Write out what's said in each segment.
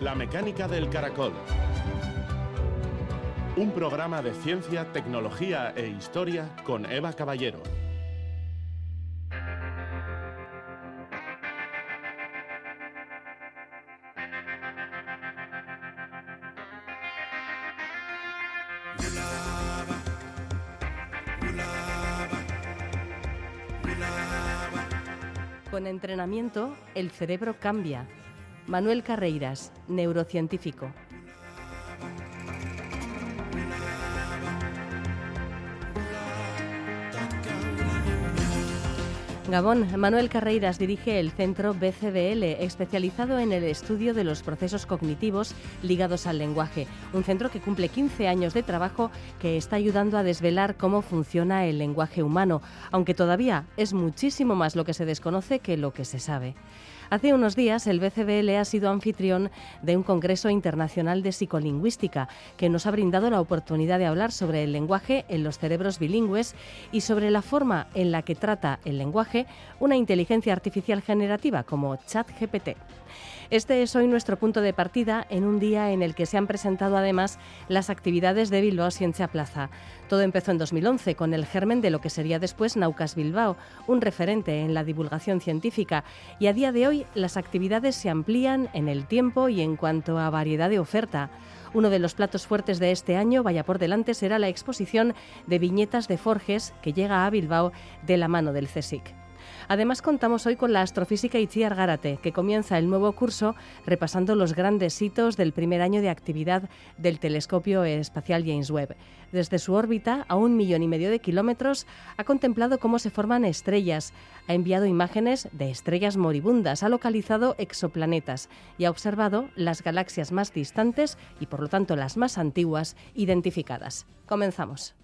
La mecánica del caracol. Un programa de ciencia, tecnología e historia con Eva Caballero. Con entrenamiento, el cerebro cambia. Manuel Carreiras, neurocientífico. Gabón, Manuel Carreiras dirige el centro BCBL, especializado en el estudio de los procesos cognitivos ligados al lenguaje. Un centro que cumple 15 años de trabajo que está ayudando a desvelar cómo funciona el lenguaje humano, aunque todavía es muchísimo más lo que se desconoce que lo que se sabe. Hace unos días el BCBL ha sido anfitrión de un Congreso Internacional de Psicolingüística que nos ha brindado la oportunidad de hablar sobre el lenguaje en los cerebros bilingües y sobre la forma en la que trata el lenguaje una inteligencia artificial generativa como ChatGPT. Este es hoy nuestro punto de partida en un día en el que se han presentado además las actividades de Bilbao Ciencia Plaza. Todo empezó en 2011 con el germen de lo que sería después Naucas Bilbao, un referente en la divulgación científica, y a día de hoy las actividades se amplían en el tiempo y en cuanto a variedad de oferta. Uno de los platos fuertes de este año, vaya por delante, será la exposición de viñetas de Forges que llega a Bilbao de la mano del CSIC. Además, contamos hoy con la astrofísica Itziar Gárate, que comienza el nuevo curso repasando los grandes hitos del primer año de actividad del telescopio espacial James Webb. Desde su órbita, a un millón y medio de kilómetros, ha contemplado cómo se forman estrellas, ha enviado imágenes de estrellas moribundas, ha localizado exoplanetas y ha observado las galaxias más distantes y, por lo tanto, las más antiguas identificadas. Comenzamos.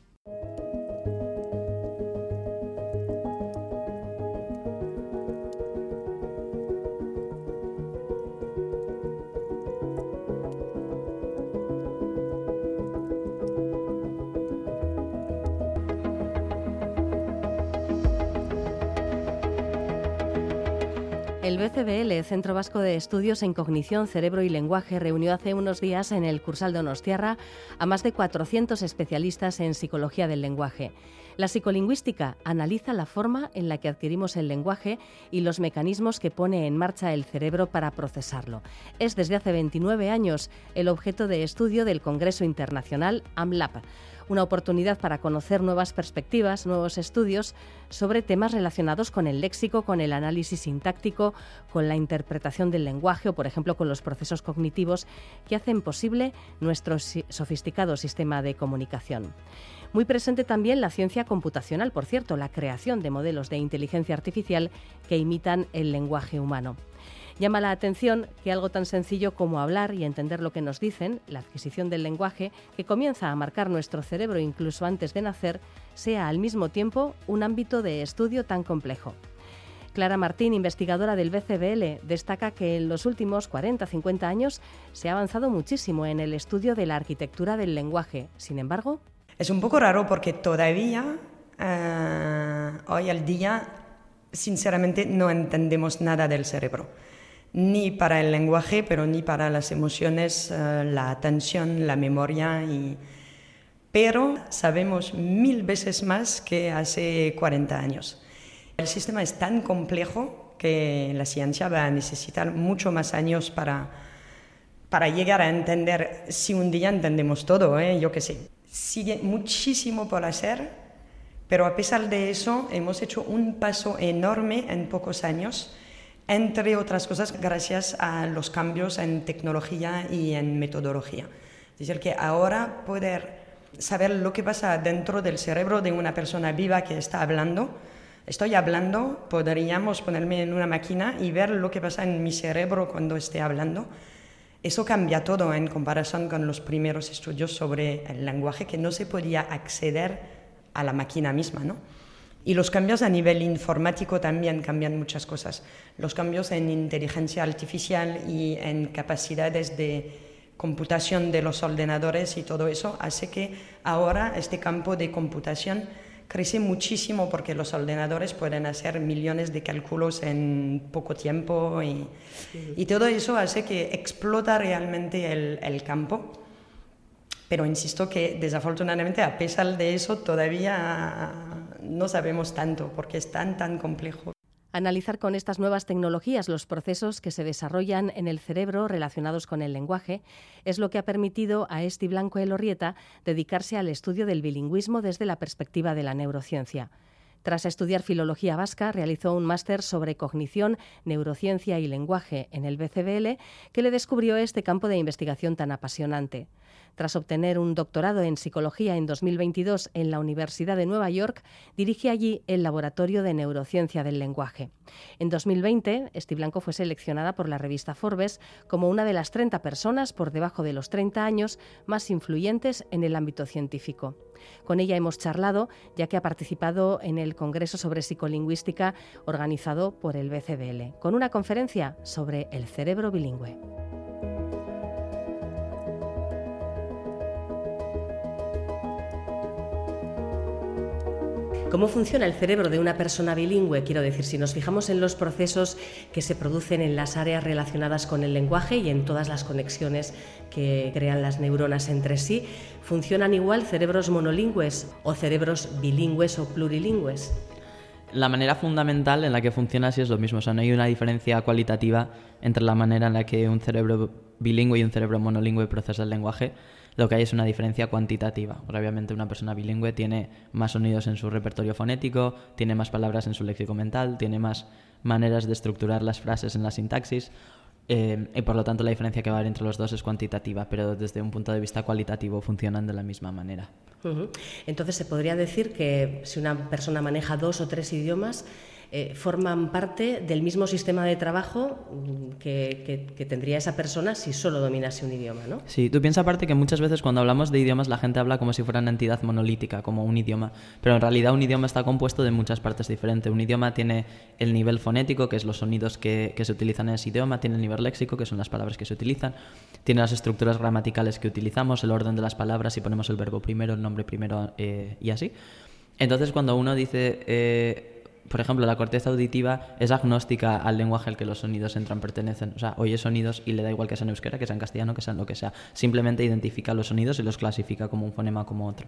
El BCBL, Centro Vasco de Estudios en Cognición, Cerebro y Lenguaje, reunió hace unos días en el Cursal Donostiarra a más de 400 especialistas en psicología del lenguaje. La psicolingüística analiza la forma en la que adquirimos el lenguaje y los mecanismos que pone en marcha el cerebro para procesarlo. Es desde hace 29 años el objeto de estudio del Congreso Internacional AMLAP una oportunidad para conocer nuevas perspectivas, nuevos estudios sobre temas relacionados con el léxico, con el análisis sintáctico, con la interpretación del lenguaje o, por ejemplo, con los procesos cognitivos que hacen posible nuestro sofisticado sistema de comunicación. Muy presente también la ciencia computacional, por cierto, la creación de modelos de inteligencia artificial que imitan el lenguaje humano. Llama la atención que algo tan sencillo como hablar y entender lo que nos dicen, la adquisición del lenguaje, que comienza a marcar nuestro cerebro incluso antes de nacer, sea al mismo tiempo un ámbito de estudio tan complejo. Clara Martín, investigadora del BCBL, destaca que en los últimos 40-50 años se ha avanzado muchísimo en el estudio de la arquitectura del lenguaje. Sin embargo... Es un poco raro porque todavía, eh, hoy al día, sinceramente no entendemos nada del cerebro ni para el lenguaje, pero ni para las emociones, eh, la atención, la memoria. Y... Pero sabemos mil veces más que hace 40 años. El sistema es tan complejo que la ciencia va a necesitar mucho más años para, para llegar a entender, si un día entendemos todo, ¿eh? yo qué sé. Sigue muchísimo por hacer, pero a pesar de eso hemos hecho un paso enorme en pocos años entre otras cosas gracias a los cambios en tecnología y en metodología. Es decir, que ahora poder saber lo que pasa dentro del cerebro de una persona viva que está hablando, estoy hablando, podríamos ponerme en una máquina y ver lo que pasa en mi cerebro cuando esté hablando. Eso cambia todo en comparación con los primeros estudios sobre el lenguaje que no se podía acceder a la máquina misma, ¿no? Y los cambios a nivel informático también cambian muchas cosas. Los cambios en inteligencia artificial y en capacidades de computación de los ordenadores y todo eso hace que ahora este campo de computación crece muchísimo porque los ordenadores pueden hacer millones de cálculos en poco tiempo y, y todo eso hace que explota realmente el, el, campo. Pero insisto que desafortunadamente a pesar de eso todavía no sabemos tanto porque es tan tan complejo. Analizar con estas nuevas tecnologías los procesos que se desarrollan en el cerebro relacionados con el lenguaje es lo que ha permitido a Esti Blanco Elorrieta dedicarse al estudio del bilingüismo desde la perspectiva de la neurociencia. Tras estudiar filología vasca, realizó un máster sobre cognición, neurociencia y lenguaje en el BCBL que le descubrió este campo de investigación tan apasionante. Tras obtener un doctorado en psicología en 2022 en la Universidad de Nueva York, dirige allí el Laboratorio de Neurociencia del Lenguaje. En 2020, Esti Blanco fue seleccionada por la revista Forbes como una de las 30 personas por debajo de los 30 años más influyentes en el ámbito científico. Con ella hemos charlado, ya que ha participado en el Congreso sobre Psicolingüística organizado por el BCBL, con una conferencia sobre el cerebro bilingüe. ¿Cómo funciona el cerebro de una persona bilingüe? Quiero decir, si nos fijamos en los procesos que se producen en las áreas relacionadas con el lenguaje y en todas las conexiones que crean las neuronas entre sí, ¿funcionan igual cerebros monolingües o cerebros bilingües o plurilingües? La manera fundamental en la que funciona así es lo mismo, o sea, no hay una diferencia cualitativa entre la manera en la que un cerebro bilingüe y un cerebro monolingüe procesa el lenguaje lo que hay es una diferencia cuantitativa. Obviamente una persona bilingüe tiene más sonidos en su repertorio fonético, tiene más palabras en su léxico mental, tiene más maneras de estructurar las frases en la sintaxis. Eh, y por lo tanto la diferencia que va a haber entre los dos es cuantitativa, pero desde un punto de vista cualitativo funcionan de la misma manera. Entonces se podría decir que si una persona maneja dos o tres idiomas, eh, forman parte del mismo sistema de trabajo mm, que, tendría esa persona si solo dominase un idioma, ¿no? Sí, tú piensas aparte que muchas veces cuando hablamos de idiomas la gente habla como si fuera una entidad monolítica, como un idioma, pero en realidad un idioma está compuesto de muchas partes diferentes. Un idioma tiene el nivel fonético, que es los sonidos que, se utilizan en ese idioma, tiene el nivel léxico, que son las palabras que se utilizan, tiene las estructuras gramaticales que utilizamos, el orden de las palabras, si ponemos el verbo primero, el nombre primero eh, y así. Entonces cuando uno dice... Eh, por ejemplo, la corteza auditiva es agnóstica al lenguaje al que los sonidos entran, pertenecen. O sea, oye sonidos y le da igual que sea en euskera, que sea en castellano, que sea en lo que sea. Simplemente identifica los sonidos y los clasifica como un fonema como otro.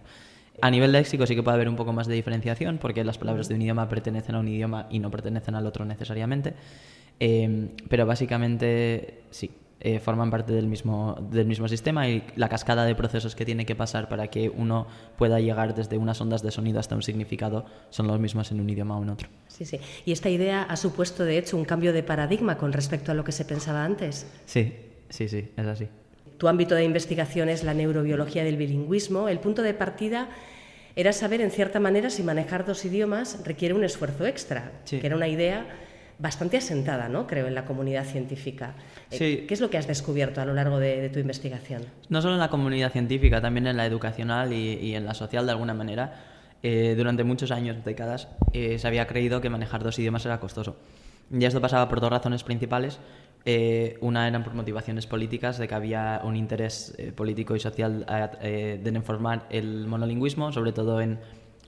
A nivel léxico sí que puede haber un poco más de diferenciación, porque las palabras de un idioma pertenecen a un idioma y no pertenecen al otro necesariamente. Eh, pero básicamente sí, eh, forman parte del mismo, del mismo sistema y la cascada de procesos que tiene que pasar para que uno pueda llegar desde unas ondas de sonido hasta un significado son los mismos en un idioma o en otro. Sí, sí. ¿Y esta idea ha supuesto, de hecho, un cambio de paradigma con respecto a lo que se pensaba antes? Sí, sí, sí, es así. Tu ámbito de investigación es la neurobiología del bilingüismo. El punto de partida era saber, en cierta manera, si manejar dos idiomas requiere un esfuerzo extra, que era una idea bastante asentada, ¿no? creo, en la comunidad científica. Eh, ¿Qué es lo que has descubierto a lo largo de, tu investigación? No solo en la comunidad científica, también en la educacional y, en la social de alguna manera. Eh, durante muchos años, décadas, eh, se había creído que manejar dos idiomas era costoso. Y esto pasaba por dos razones principales. una eran por motivaciones políticas, de que había un interés político y social de informar el monolingüismo, sobre todo en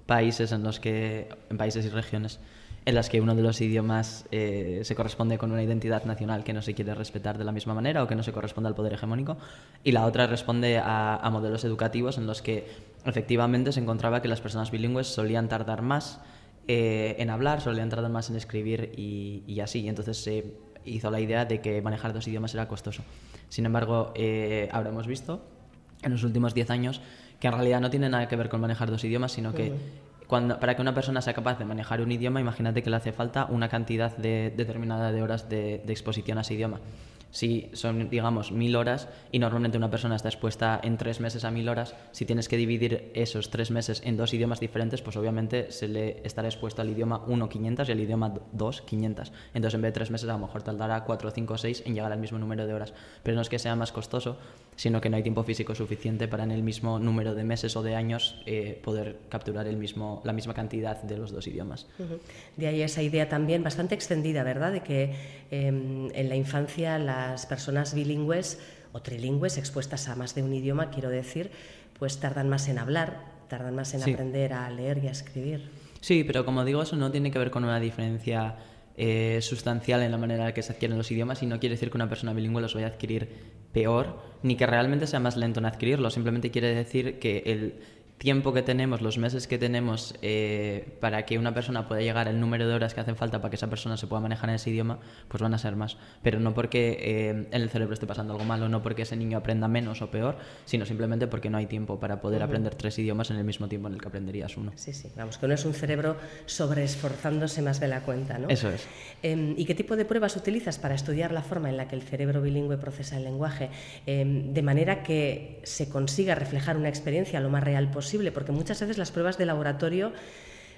países en los que, en países y regiones en las que uno de los idiomas eh, se corresponde con una identidad nacional que no se quiere respetar de la misma manera o que no se corresponde al poder hegemónico, y la otra responde a, modelos educativos en los que efectivamente se encontraba que las personas bilingües solían tardar más eh, en hablar, solían tardar más en escribir y, así, y entonces se hizo la idea de que manejar dos idiomas era costoso. Sin embargo, eh, ahora hemos visto en los últimos 10 años que en realidad no tiene nada que ver con manejar dos idiomas, sino que para que una persona sea capaz de manejar un idioma, imagínate que le hace falta una cantidad determinada de horas de exposición a ese idioma si son, digamos, mil horas y normalmente una persona está expuesta en tres meses a mil horas, si tienes que dividir esos tres meses en dos idiomas diferentes, pues obviamente se le estará expuesto al idioma 1 500 y al idioma 2 500. Entonces en vez de tres meses a lo mejor tardará 4, 5, 6 en llegar al mismo número de horas. Pero no es que sea más costoso, sino que no hay tiempo físico suficiente para en el mismo número de meses o de años eh, poder capturar el mismo, la misma cantidad de los dos idiomas. De ahí esa idea también bastante extendida, ¿verdad? De que em, en la infancia la las personas bilingües o trilingües expuestas a más de un idioma, quiero decir, pues tardan más en hablar, tardan más en aprender a leer y a escribir. Sí, pero como digo, eso no tiene que ver con una diferencia eh, sustancial en la manera en que se adquieren los idiomas y no quiere decir que una persona bilingüe los vaya a adquirir peor, ni que realmente sea más lento en adquirirlo, simplemente quiere decir que el tiempo que tenemos, los meses que tenemos eh, para que una persona pueda llegar al número de horas que hacen falta para que esa persona se pueda manejar en ese idioma, pues van a ser más. Pero no porque eh, en el cerebro esté pasando algo malo, no porque ese niño aprenda menos o peor, sino simplemente porque no hay tiempo para poder aprender tres idiomas en el mismo tiempo en el que aprenderías uno. Sí, sí, vamos, que no es un cerebro sobreesforzándose más de la cuenta, ¿no? Eso es. Em, ¿Y qué tipo de pruebas utilizas para estudiar la forma en la que el cerebro bilingüe procesa el lenguaje? Em, de manera que se consiga reflejar una experiencia lo más real posible porque muchas veces las pruebas de laboratorio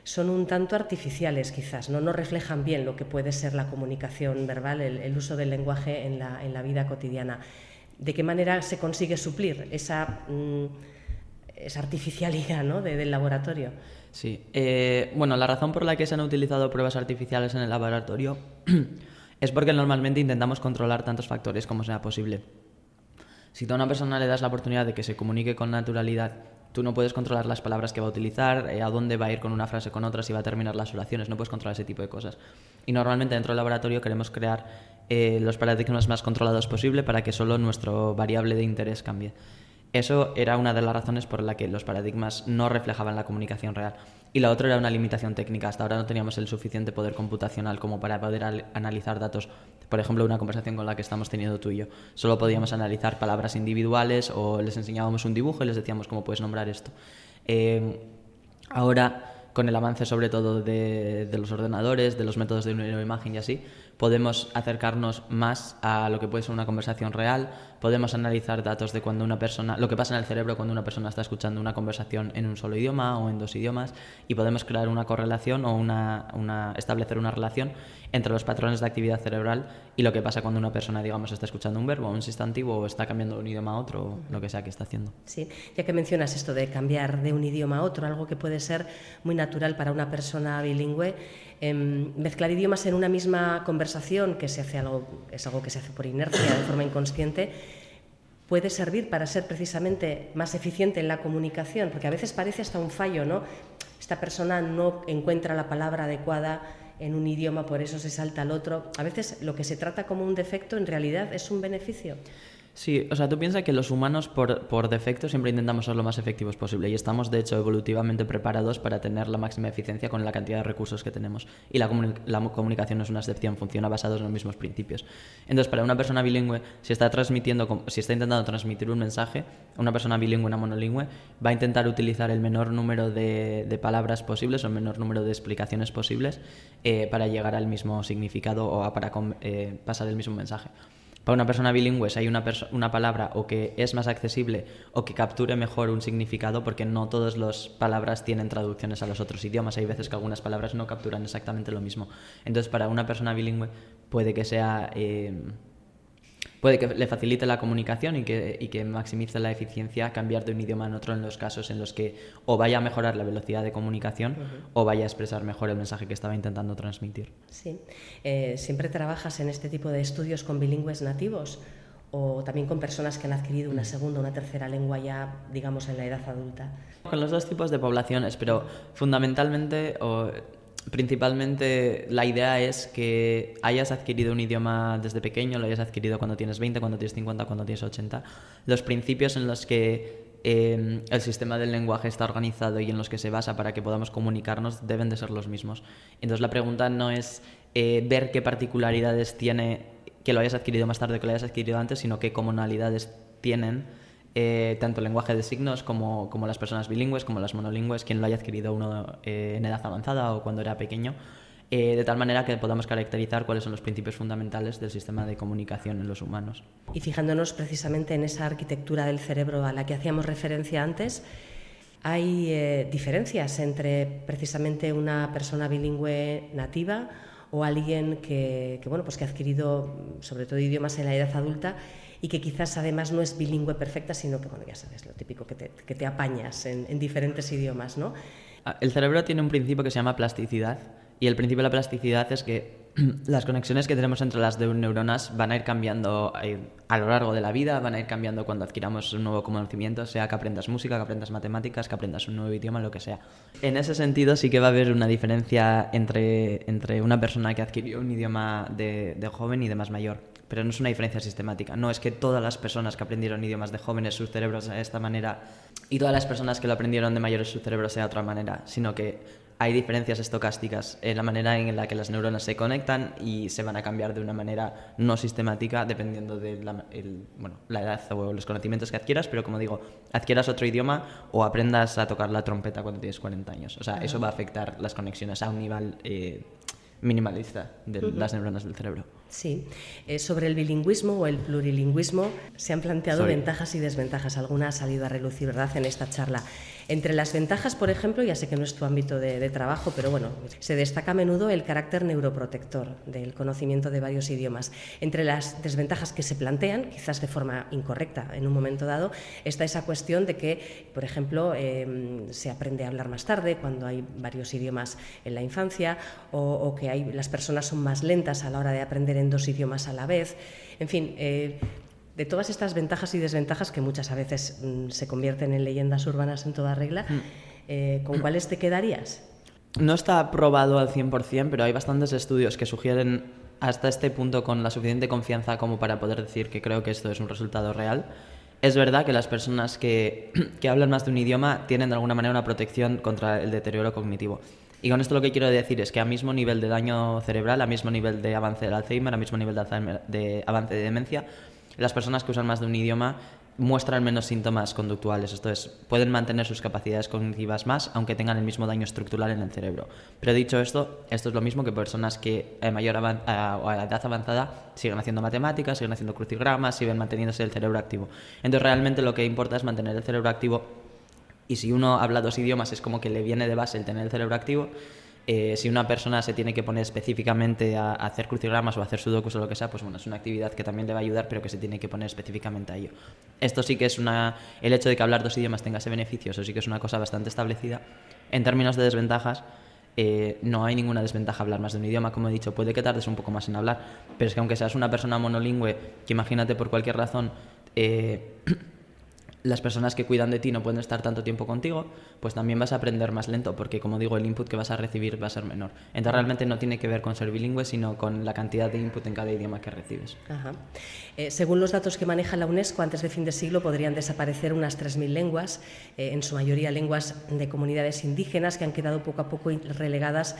son un tanto artificiales quizás, no, no reflejan bien lo que puede ser la comunicación verbal, el, uso del lenguaje en la, en la, vida cotidiana. ¿De qué manera se consigue suplir esa, mm, esa artificialidad ¿no? del laboratorio? Sí, eh, bueno, la razón por la que se han utilizado pruebas artificiales en el laboratorio es porque normalmente intentamos controlar tantos factores como sea posible. Si a una persona le das la oportunidad de que se comunique con naturalidad Tú no puedes controlar las palabras que va a utilizar, eh, a dónde va a ir con una frase con otra, si va a terminar las oraciones, no puedes controlar ese tipo de cosas. Y normalmente dentro del laboratorio queremos crear eh, los paradigmas más controlados posible para que solo nuestro variable de interés cambie. Eso era una de las razones por la que los paradigmas no reflejaban la comunicación real. Y la otra era una limitación técnica. Hasta ahora no teníamos el suficiente poder computacional como para poder analizar datos. Por ejemplo, una conversación con la que estamos teniendo tú y yo. Solo podíamos analizar palabras individuales o les enseñábamos un dibujo y les decíamos cómo puedes nombrar esto. Eh, ahora con el avance sobre todo de, los ordenadores, de los métodos de imagen y así, podemos acercarnos más a lo que puede ser una conversación real, podemos analizar datos de cuando una persona, lo que pasa en el cerebro cuando una persona está escuchando una conversación en un solo idioma o en dos idiomas y podemos crear una correlación o una, una, establecer una relación entre los patrones de actividad cerebral y lo que pasa cuando una persona, digamos, está escuchando un verbo un sustantivo o está cambiando de un idioma a otro o lo que sea que está haciendo. Sí, ya que mencionas esto de cambiar de un idioma a otro, algo que puede ser muy natural para una persona bilingüe, Em, mezclar idiomas en una misma conversación, que se hace algo, es algo que se hace por inercia, de forma inconsciente, puede servir para ser precisamente más eficiente en la comunicación, porque a veces parece hasta un fallo, ¿no? Esta persona no encuentra la palabra adecuada en un idioma, por eso se salta al otro. A veces lo que se trata como un defecto en realidad es un beneficio. Sí, o sea, tú piensas que los humanos por, por, defecto siempre intentamos ser lo más efectivos posible y estamos de hecho evolutivamente preparados para tener la máxima eficiencia con la cantidad de recursos que tenemos. Y la, la comunicación no es una excepción, funciona basado en los mismos principios. Entonces, para una persona bilingüe, si está transmitiendo, si está intentando transmitir un mensaje, una persona bilingüe, una monolingüe, va a intentar utilizar el menor número de, de palabras posibles o el menor número de explicaciones posibles eh, para llegar al mismo significado o para eh, pasar el mismo mensaje para una persona bilingüe si hay una, una palabra o que es más accesible o que capture mejor un significado, porque no todas las palabras tienen traducciones a los otros idiomas. Hay veces que algunas palabras no capturan exactamente lo mismo. Entonces, para una persona bilingüe puede que sea... Eh, puede que le facilite la comunicación y que, y que maximice la eficiencia cambiar de un idioma en otro en los casos en los que o vaya a mejorar la velocidad de comunicación o vaya a expresar mejor el mensaje que estaba intentando transmitir. Sí. Eh, ¿Siempre trabajas en este tipo de estudios con bilingües nativos? o también con personas que han adquirido una segunda o una tercera lengua ya, digamos, en la edad adulta? Con los dos tipos de poblaciones, pero fundamentalmente o Principalmente la idea es que hayas adquirido un idioma desde pequeño, lo hayas adquirido cuando tienes 20, cuando tienes 50, cuando tienes 80. Los principios en los que em, el sistema del lenguaje está organizado y en los que se basa para que podamos comunicarnos deben de ser los mismos. Entonces la pregunta no es eh, ver qué particularidades tiene que lo hayas adquirido más tarde que lo hayas adquirido antes, sino qué comunalidades tienen eh, tanto el lenguaje de signos como, las personas bilingües, como las monolingües, quien lo haya adquirido uno eh, en edad avanzada o cuando era pequeño, eh, de tal manera que podamos caracterizar cuáles son los principios fundamentales del sistema de comunicación en los humanos. Y fijándonos precisamente en esa arquitectura del cerebro a la que hacíamos referencia antes, hay diferencias entre precisamente una persona bilingüe nativa o alguien que, que, bueno, pues que ha adquirido sobre todo idiomas en la edad adulta y que quizás además no es bilingüe perfecta, sino que, bueno, ya sabes, lo típico que te, que te apañas en, en, diferentes idiomas, ¿no? Ah, el cerebro tiene un principio que se llama plasticidad y el principio de la plasticidad es que las conexiones que tenemos entre las neuronas van a ir cambiando eh, a lo largo de la vida, van a ir cambiando cuando adquiramos un nuevo conocimiento, sea que aprendas música, que aprendas matemáticas, que aprendas un nuevo idioma, lo que sea. En ese sentido sí que va a haber una diferencia entre, entre una persona que adquirió un idioma de, de joven y de más mayor pero no es una diferencia sistemática. No es que todas las personas que aprendieron idiomas de jóvenes sus cerebros de esta manera y todas las personas que lo aprendieron de mayores sus cerebros sea de otra manera, sino que hay diferencias estocásticas en la manera en la que las neuronas se conectan y se van a cambiar de una manera no sistemática dependiendo de la, bueno, la edad o los conocimientos que adquieras, pero como digo, adquieras otro idioma o aprendas a tocar la trompeta cuando tienes 40 años. O sea, eso va a afectar las conexiones a un nivel eh, minimalista de las neuronas del cerebro. Sí, eh, sobre el bilingüismo o el plurilingüismo se han planteado ventajas y desventajas. Alguna ha salido a relucir, ¿verdad?, en esta charla. Entre las ventajas, por ejemplo, ya sé que no es tu ámbito de, trabajo, pero bueno, se destaca a menudo el carácter neuroprotector del conocimiento de varios idiomas. Entre las desventajas que se plantean, quizás de forma incorrecta en un momento dado, está esa cuestión de que, por ejemplo, em, se aprende a hablar más tarde cuando hay varios idiomas en la infancia o, que hay, las personas son más lentas a la hora de aprender en dos idiomas a la vez. En fin, eh, de todas estas ventajas y desventajas que muchas a veces mm, se convierten en leyendas urbanas en toda regla, mm. eh, ¿con cuáles te quedarías? No está probado al 100%, pero hay bastantes estudios que sugieren hasta este punto con la suficiente confianza como para poder decir que creo que esto es un resultado real. Es verdad que las personas que, que hablan más de un idioma tienen de alguna manera una protección contra el deterioro cognitivo. Y con esto lo que quiero decir es que a mismo nivel de daño cerebral, a mismo nivel de avance del Alzheimer, a mismo nivel de, de avance de demencia, las personas que usan más de un idioma muestran menos síntomas conductuales, esto es, pueden mantener sus capacidades cognitivas más aunque tengan el mismo daño estructural en el cerebro. Pero dicho esto, esto es lo mismo que personas que a mayor o a edad avanzada siguen haciendo matemáticas, siguen haciendo crucigramas, siguen manteniéndose el cerebro activo. Entonces realmente lo que importa es mantener el cerebro activo y si uno habla dos idiomas es como que le viene de base el tener el cerebro activo eh, si una persona se tiene que poner específicamente a, hacer crucigramas o a hacer sudokus o lo que sea, pues bueno, es una actividad que también le va a ayudar, pero que se tiene que poner específicamente a ello. Esto sí que es una... El hecho de que hablar dos idiomas tenga ese beneficio, eso sí que es una cosa bastante establecida. En términos de desventajas, eh, no hay ninguna desventaja hablar más de un idioma, como he dicho, puede que tardes un poco más en hablar, pero es que aunque seas una persona monolingüe, que imagínate por cualquier razón... Eh, las personas que cuidan de ti no pueden estar tanto tiempo contigo, pues también vas a aprender más lento, porque como digo, el input que vas a recibir va a ser menor. Entonces realmente no tiene que ver con ser bilingüe, sino con la cantidad de input en cada idioma que recibes. Eh, según los datos que maneja la UNESCO, antes de fin de siglo podrían desaparecer unas 3.000 lenguas, eh, en su mayoría lenguas de comunidades indígenas que han quedado poco a poco relegadas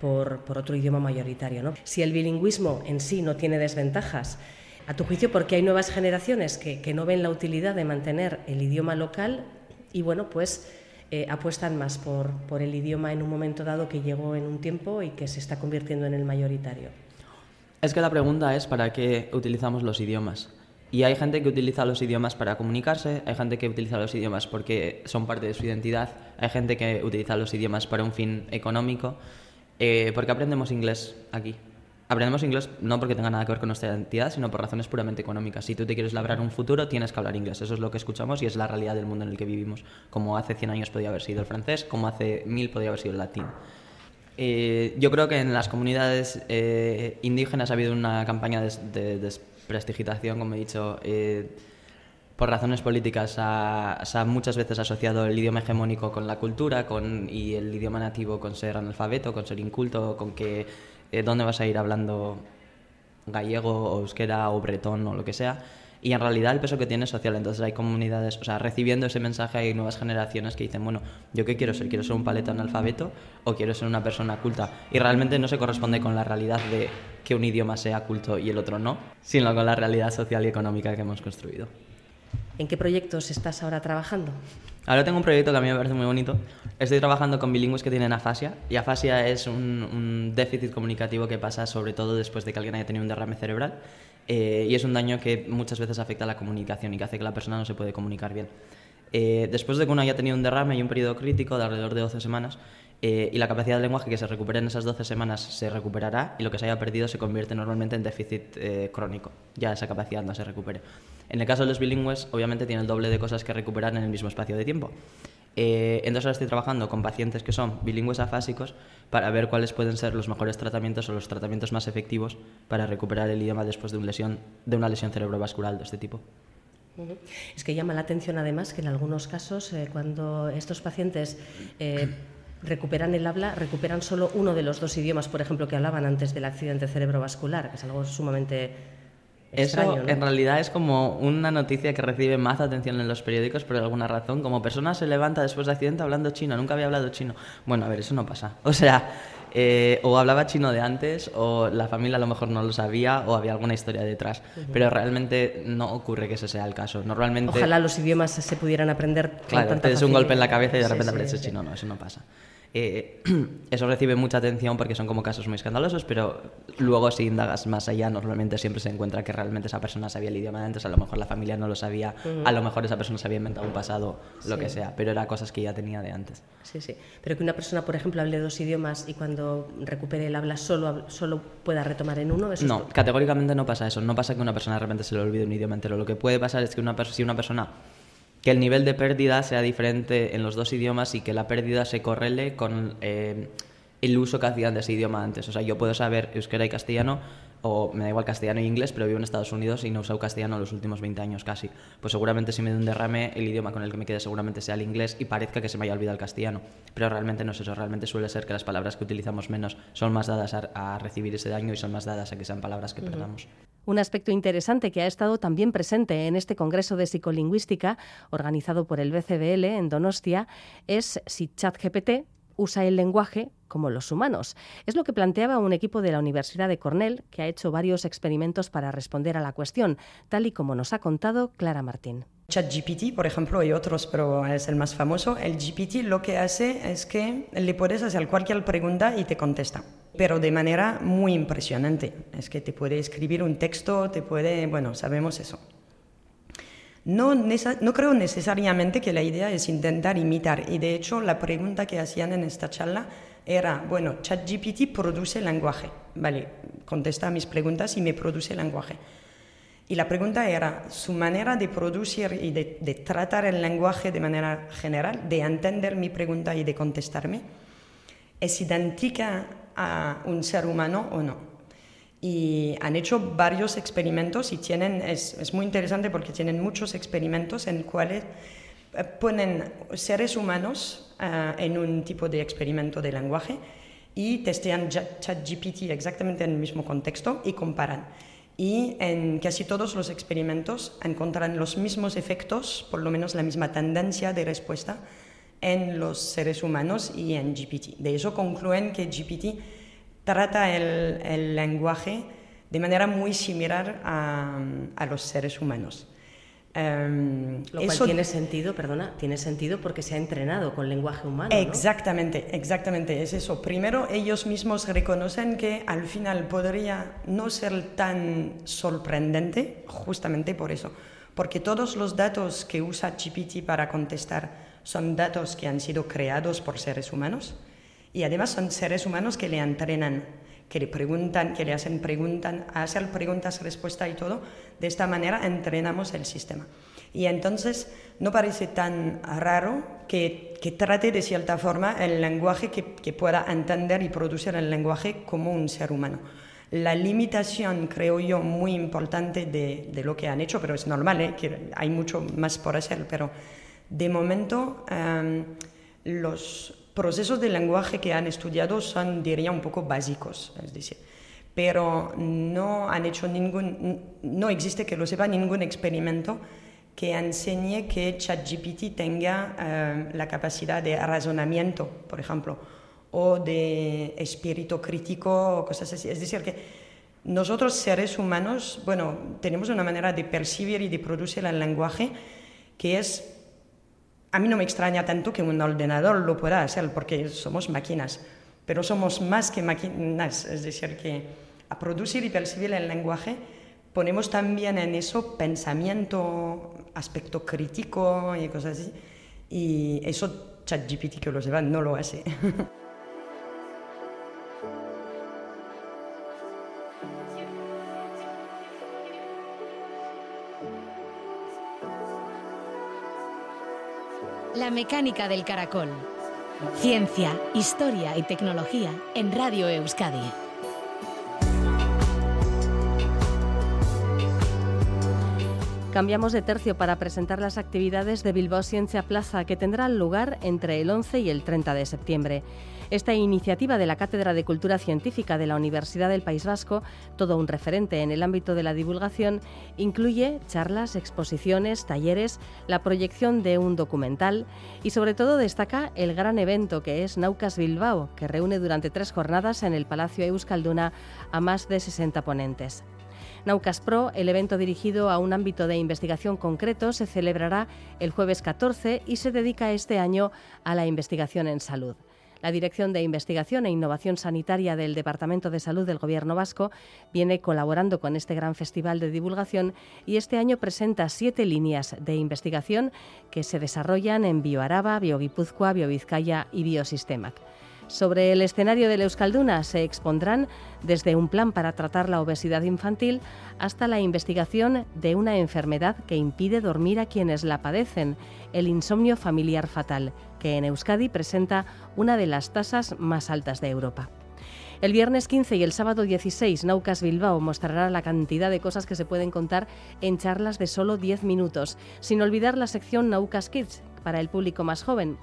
por, por otro idioma mayoritario. ¿no? Si el bilingüismo en sí no tiene desventajas, a tu juicio, porque hay nuevas generaciones que, no ven la utilidad de mantener el idioma local y, bueno, pues eh, apuestan más por, por el idioma en un momento dado que llegó en un tiempo y que se está convirtiendo en el mayoritario. Es que la pregunta es para qué utilizamos los idiomas. Y hay gente que utiliza los idiomas para comunicarse, hay gente que utiliza los idiomas porque son parte de su identidad, hay gente que utiliza los idiomas para un fin económico. Eh, ¿Por qué aprendemos inglés aquí? Aprendemos inglés no porque tenga nada que ver con nuestra identidad, sino por razones puramente económicas. Si tú te quieres labrar un futuro, tienes que hablar inglés. Eso es lo que escuchamos y es la realidad del mundo en el que vivimos. Como hace 100 años podía haber sido el francés, como hace 1000 podía haber sido el latín. Eh, yo creo que en las comunidades eh, indígenas ha habido una campaña de, desprestigitación, como he dicho, eh, por razones políticas. Se ha muchas veces asociado el idioma hegemónico con la cultura con, y el idioma nativo con ser analfabeto, con ser inculto, con que eh, dónde vas a ir hablando gallego o euskera o bretón o lo que sea. Y en realidad el peso que tiene es social. Entonces hay comunidades, o sea, recibiendo ese mensaje hay nuevas generaciones que dicen, bueno, ¿yo qué quiero ser? ¿Quiero ser un paleta analfabeto o quiero ser una persona culta? Y realmente no se corresponde con la realidad de que un idioma sea culto y el otro no, sino con la realidad social y económica que hemos construido. ¿En qué proyectos estás ahora trabajando? Ahora tengo un proyecto que a mí me parece muy bonito. Estoy trabajando con bilingües que tienen afasia y afasia es un, déficit comunicativo que pasa sobre todo después de que alguien haya tenido un derrame cerebral eh, y es un daño que muchas veces afecta a la comunicación y que hace que la persona no se puede comunicar bien. Eh, después de que uno haya tenido un derrame hay un periodo crítico de alrededor de 12 semanas eh, y la capacidad de lenguaje que se recupere en esas 12 semanas se recuperará y lo que se haya perdido se convierte normalmente en déficit crónico. Ya esa capacidad no se recupere. En el caso de los bilingües, obviamente tiene el doble de cosas que recuperar en el mismo espacio de tiempo. Eh, entonces ahora estoy trabajando con pacientes que son bilingües afásicos para ver cuáles pueden ser los mejores tratamientos o los tratamientos más efectivos para recuperar el idioma después de, una lesión, de una lesión cerebrovascular de este tipo. Es que llama la atención además que en algunos casos, eh, cuando estos pacientes eh, recuperan el habla, recuperan solo uno de los dos idiomas, por ejemplo, que hablaban antes del accidente cerebrovascular, que es algo sumamente eso en realidad es como una noticia que recibe más atención en los periódicos por alguna razón. Como persona se levanta después de accidente hablando chino, nunca había hablado chino. Bueno, a ver, eso no pasa. O sea, eh, o hablaba chino de antes, o la familia a lo mejor no lo sabía, o había alguna historia detrás. Pero realmente no ocurre que ese sea el caso. Normalmente... Ojalá los idiomas se pudieran aprender. Claro, te des un golpe en la cabeza y de repente aprendes chino. No, eso no pasa. Eh, eso recibe mucha atención porque son como casos muy escandalosos, pero luego si indagas más allá, normalmente siempre se encuentra que realmente esa persona sabía el idioma de antes, a lo mejor la familia no lo sabía, a lo mejor esa persona se había inventado un pasado, lo que sea, pero era cosas que ya tenía de antes. Sí, sí. Pero que una persona, por ejemplo, hable dos idiomas y cuando recupere el habla solo, solo pueda retomar en uno, ¿eso No, categóricamente no pasa eso. No pasa que una persona de repente se le olvide un idioma entero. Lo que puede pasar es que una, si una persona que el nivel de pérdida sea diferente en los dos idiomas y que la pérdida se correle con eh, el uso que hacían de ese idioma antes. O sea, yo puedo saber euskera y castellano, o me da igual castellano e inglés, pero vivo en Estados Unidos y no he usado castellano los últimos 20 años casi. Pues seguramente si me doy un derrame, el idioma con el que me quede seguramente sea el inglés y parezca que se me haya olvidado el castellano. Pero realmente no es eso, realmente suele ser que las palabras que utilizamos menos son más dadas a, recibir ese daño y son más dadas a que sean palabras que perdamos. Un aspecto interesante que ha estado también presente en este Congreso de Psicolingüística organizado por el BCBL en Donostia es si ChatGPT usa el lenguaje como los humanos. Es lo que planteaba un equipo de la Universidad de Cornell que ha hecho varios experimentos para responder a la cuestión, tal y como nos ha contado Clara Martín. ChatGPT, por ejemplo, y otros, pero es el más famoso. El GPT lo que hace es que le puedes hacer cualquier pregunta y te contesta pero de manera muy impresionante. Es que te puede escribir un texto, te puede, bueno, sabemos eso. No, no, creo necesariamente que la idea es intentar imitar, y de hecho la pregunta que hacían en esta charla era, bueno, ChatGPT produce lenguaje, vale, contesta a mis preguntas y me produce lenguaje. Y la pregunta era, su manera de producir y de, tratar el lenguaje de manera general, de entender mi pregunta y de contestarme, es idéntica a un ser humano o no. Y han hecho varios experimentos y tienen, es, es muy interesante porque tienen muchos experimentos en cuales ponen seres humanos eh, en un tipo de experimento de lenguaje y testean ChatGPT exactamente en el mismo contexto y comparan. Y en casi todos los experimentos encuentran los mismos efectos, por lo menos la misma tendencia de respuesta en los seres humanos y en GPT. De eso concluyen que GPT trata el, lenguaje de manera muy similar a, los seres humanos. Em, Lo cual tiene sentido, perdona, tiene sentido porque se ha entrenado con lenguaje humano. Exactamente, exactamente, es eso. Primero, ellos mismos reconocen que al final podría no ser tan sorprendente, justamente por eso, porque todos los datos que usa GPT para contestar son datos que han sido creados por seres humanos y además son seres humanos que le entrenan, que le preguntan, que le hacen preguntas, hacen preguntas, respuesta y todo. De esta manera entrenamos el sistema. Y entonces no parece tan raro que, que trate de cierta forma el lenguaje que, que, pueda entender y producir el lenguaje como un ser humano. La limitación, creo yo, muy importante de, de lo que han hecho, pero es normal, ¿eh? que hay mucho más por hacer, pero de momento, em, los procesos de lenguaje que han estudiado son, diría, un poco básicos, es decir, pero no han hecho ningún, no existe que lo sepa ningún experimento que enseñe que ChatGPT tenga em, la capacidad de razonamiento, por ejemplo, o de espíritu crítico o cosas así. Es decir, que nosotros seres humanos, bueno, tenemos una manera de percibir y de producir el lenguaje que es a mí no me extraña tanto que un ordenador lo pueda hacer porque somos máquinas, pero somos más que máquinas, es decir, que a producir y percibir el lenguaje ponemos también en eso pensamiento, aspecto crítico y cosas así, y eso ChatGPT que lo lleva no lo hace. La mecánica del caracol. Ciencia, historia y tecnología en Radio Euskadi. Cambiamos de tercio para presentar las actividades de Bilbao Ciencia Plaza que tendrán lugar entre el 11 y el 30 de septiembre. Esta iniciativa de la Cátedra de Cultura Científica de la Universidad del País Vasco, todo un referente en el ámbito de la divulgación, incluye charlas, exposiciones, talleres, la proyección de un documental y sobre todo destaca el gran evento que es Naucas Bilbao, que reúne durante tres jornadas en el Palacio Euskalduna a más de 60 ponentes. Naucas Pro, el evento dirigido a un ámbito de investigación concreto, se celebrará el jueves 14 y se dedica este año a la investigación en salud. La Dirección de Investigación e Innovación Sanitaria del Departamento de Salud del Gobierno vasco viene colaborando con este gran festival de divulgación y este año presenta siete líneas de investigación que se desarrollan en Bioaraba, Bioguipúzcoa, Biovizcaya y Biosistemac. Sobre el escenario de la Euskalduna se expondrán desde un plan para tratar la obesidad infantil hasta la investigación de una enfermedad que impide dormir a quienes la padecen, el insomnio familiar fatal, que en Euskadi presenta una de las tasas más altas de Europa. El viernes 15 y el sábado 16, Naucas Bilbao mostrará la cantidad de cosas que se pueden contar en charlas de solo 10 minutos, sin olvidar la sección Naucas Kids para el público más joven,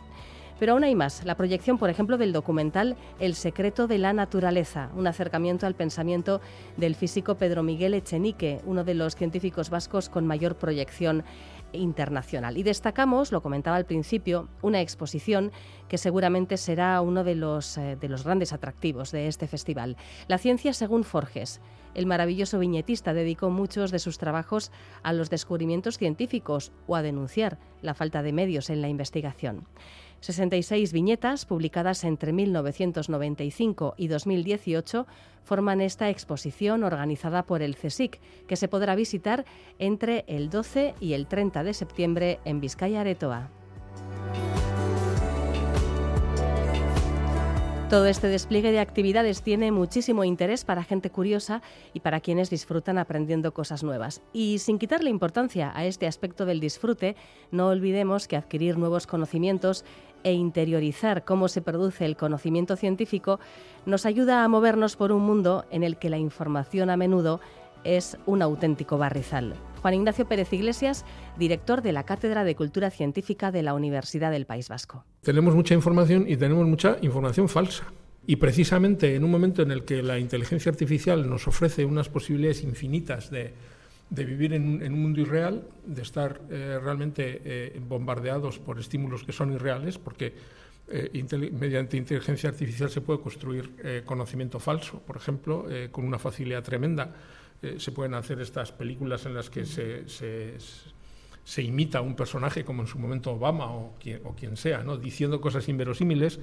pero aún hay más. La proyección, por ejemplo, del documental El secreto de la naturaleza, un acercamiento al pensamiento del físico Pedro Miguel Echenique, uno de los científicos vascos con mayor proyección internacional. Y destacamos, lo comentaba al principio, una exposición que seguramente será uno de los, eh, de los grandes atractivos de este festival. La ciencia según Forges. El maravilloso viñetista dedicó muchos de sus trabajos a los descubrimientos científicos o a denunciar la falta de medios en la investigación. 66 viñetas publicadas entre 1995 y 2018 forman esta exposición organizada por el CSIC, que se podrá visitar entre el 12 y el 30 de septiembre en Vizcaya Aretoa. Todo este despliegue de actividades tiene muchísimo interés para gente curiosa y para quienes disfrutan aprendiendo cosas nuevas. Y sin quitarle importancia a este aspecto del disfrute, no olvidemos que adquirir nuevos conocimientos e interiorizar cómo se produce el conocimiento científico nos ayuda a movernos por un mundo en el que la información a menudo es un auténtico barrizal. Juan Ignacio Pérez Iglesias, director de la Cátedra de Cultura Científica de la Universidad del País Vasco. Tenemos mucha información y tenemos mucha información falsa. Y precisamente en un momento en el que la inteligencia artificial nos ofrece unas posibilidades infinitas de, de vivir en, un mundo irreal, de estar eh, realmente eh, bombardeados por estímulos que son irreales, porque eh, mediante inteligencia artificial se puede construir conocimiento falso, por ejemplo, con una facilidad tremenda. Se pueden hacer estas películas en las que se, se, imita a un personaje, como en su momento Obama o quien, o quien sea, ¿no? diciendo cosas inverosímiles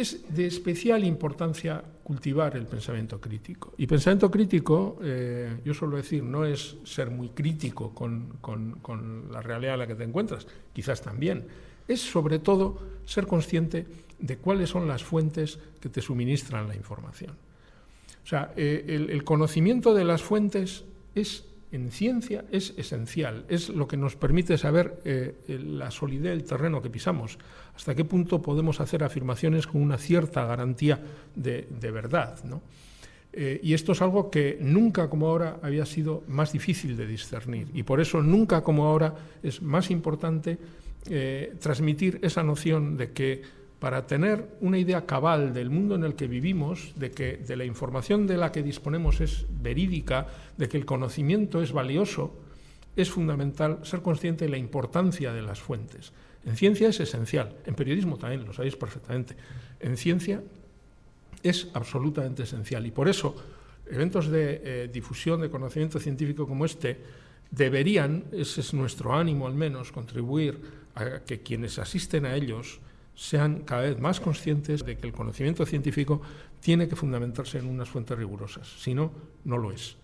es de especial importancia cultivar el pensamiento crítico. Y pensamiento crítico, eh, yo suelo decir, no es ser muy crítico con, la realidad en la que te encuentras, quizás también. Es sobre todo ser consciente de cuáles son las fuentes que te suministran la información. O sea, eh, el, conocimiento de las fuentes es en ciencia es esencial, es lo que nos permite saber eh, la solidez del terreno que pisamos, hasta qué punto podemos hacer afirmaciones con una cierta garantía de, verdad. Eh, y esto es algo que nunca como ahora había sido más difícil de discernir y por eso nunca como ahora es más importante transmitir esa noción de que para tener una idea cabal del mundo en el que vivimos, de que de la información de la que disponemos es verídica, de que el conocimiento es valioso, es fundamental ser consciente de la importancia de las fuentes. En ciencia es esencial, en periodismo también, lo sabéis perfectamente. En ciencia es absolutamente esencial y por eso eventos de eh, difusión de conocimiento científico como este deberían, ese es nuestro ánimo al menos, contribuir a que quienes asisten a ellos sean cada vez más conscientes de que el conocimiento científico tiene que fundamentarse en unas fuentes rigurosas, si no, no lo es.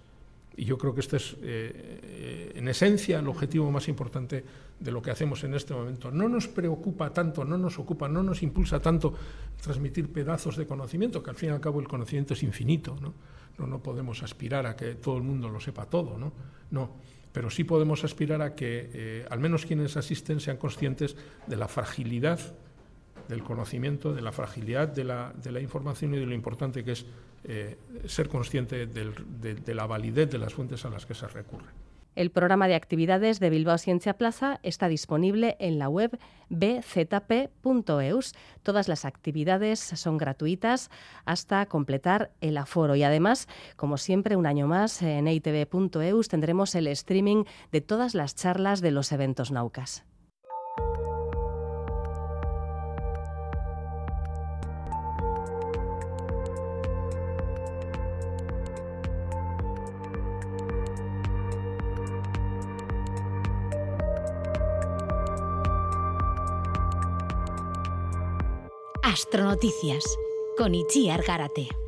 Y yo creo que este es, eh, en esencia, el objetivo más importante de lo que hacemos en este momento. No nos preocupa tanto, no nos ocupa, no nos impulsa tanto transmitir pedazos de conocimiento, que al fin y al cabo el conocimiento es infinito. No, no podemos aspirar a que todo el mundo lo sepa todo, ¿no? No, pero sí podemos aspirar a que eh, al menos quienes asisten sean conscientes de la fragilidad del conocimiento, de la fragilidad de la, información y de lo importante que es eh, ser consciente de la validez de las fuentes a las que se recurre. El programa de actividades de Bilbao Ciencia Plaza está disponible en la web bzp.eus. Todas las actividades son gratuitas hasta completar el aforo y además, como siempre, un año más en eitv.eus tendremos el streaming de todas las charlas de los eventos Naucas. Astronoticias con Itziar Garate.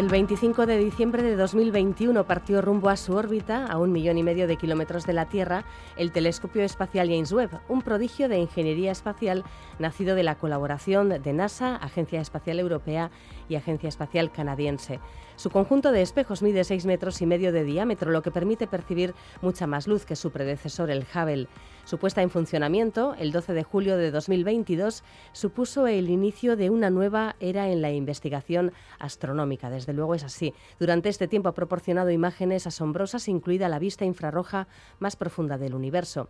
El 25 de diciembre de 2021 partió rumbo a su órbita, a un millón y medio de kilómetros de la Tierra, el telescopio espacial James Webb, un prodigio de ingeniería espacial nacido de la colaboración de NASA, Agencia Espacial Europea y Agencia Espacial Canadiense. Su conjunto de espejos mide 6 metros y medio de diámetro, lo que permite percibir mucha más luz que su predecesor, el Hubble. Su puesta en funcionamiento, el 12 de julio de 2022, supuso el inicio de una nueva era en la investigación astronómica. Desde luego es así. Durante este tiempo ha proporcionado imágenes asombrosas, incluida la vista infrarroja más profunda del universo.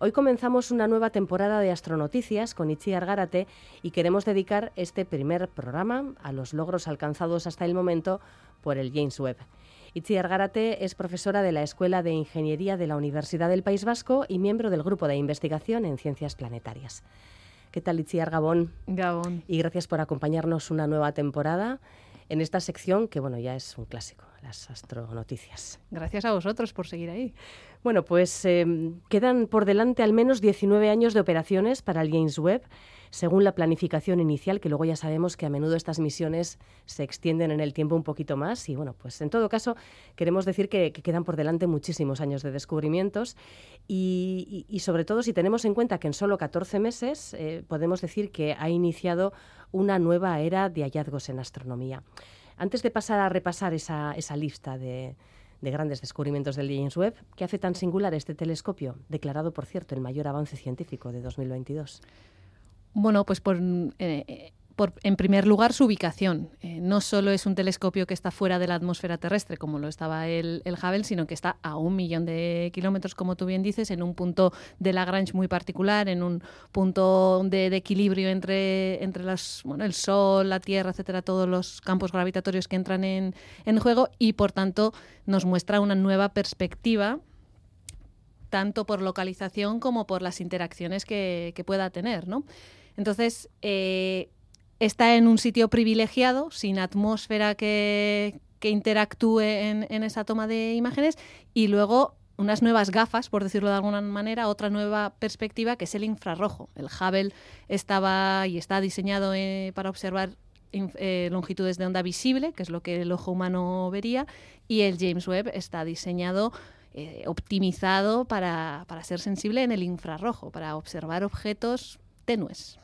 Hoy comenzamos una nueva temporada de Astronoticias con Itziar Gárate y queremos dedicar este primer programa a los logros alcanzados hasta el momento por el James Webb. Itziar Gárate es profesora de la Escuela de Ingeniería de la Universidad del País Vasco y miembro del Grupo de Investigación en Ciencias Planetarias. ¿Qué tal, Itziar Gabón? Gabón. Y gracias por acompañarnos una nueva temporada en esta sección que, bueno, ya es un clásico, las astronoticias. Gracias a vosotros por seguir ahí. Bueno, pues eh, quedan por delante al menos 19 años de operaciones para el James Webb según la planificación inicial, que luego ya sabemos que a menudo estas misiones se extienden en el tiempo un poquito más. Y bueno, pues en todo caso, queremos decir que, quedan por delante muchísimos años de descubrimientos y, sobre todo si tenemos en cuenta que en solo 14 meses eh, podemos decir que ha iniciado una nueva era de hallazgos en astronomía. Antes de pasar a repasar esa, lista de, grandes descubrimientos del James Webb. ¿Qué hace tan singular este telescopio, declarado, por cierto, el mayor avance científico de 2022? Bueno, pues por, eh, por, en primer lugar, su ubicación. Eh, no solo es un telescopio que está fuera de la atmósfera terrestre, como lo estaba el, el, Hubble, sino que está a un millón de kilómetros, como tú bien dices, en un punto de Lagrange muy particular, en un punto de, equilibrio entre, entre las, bueno, el Sol, la Tierra, etcétera, todos los campos gravitatorios que entran en, en juego y, por tanto, nos muestra una nueva perspectiva tanto por localización como por las interacciones que, que pueda tener, ¿no? Entonces, eh, está en un sitio privilegiado, sin atmósfera que, interactúe en, esa toma de imágenes, y luego unas nuevas gafas, por decirlo de alguna manera, otra nueva perspectiva que es el infrarrojo. El Hubble estaba y está diseñado eh, para observar eh, longitudes de onda visible, que es lo que el ojo humano vería, y el James Webb está diseñado optimizado para, para, ser sensible en el infrarrojo, para observar objetos tenues.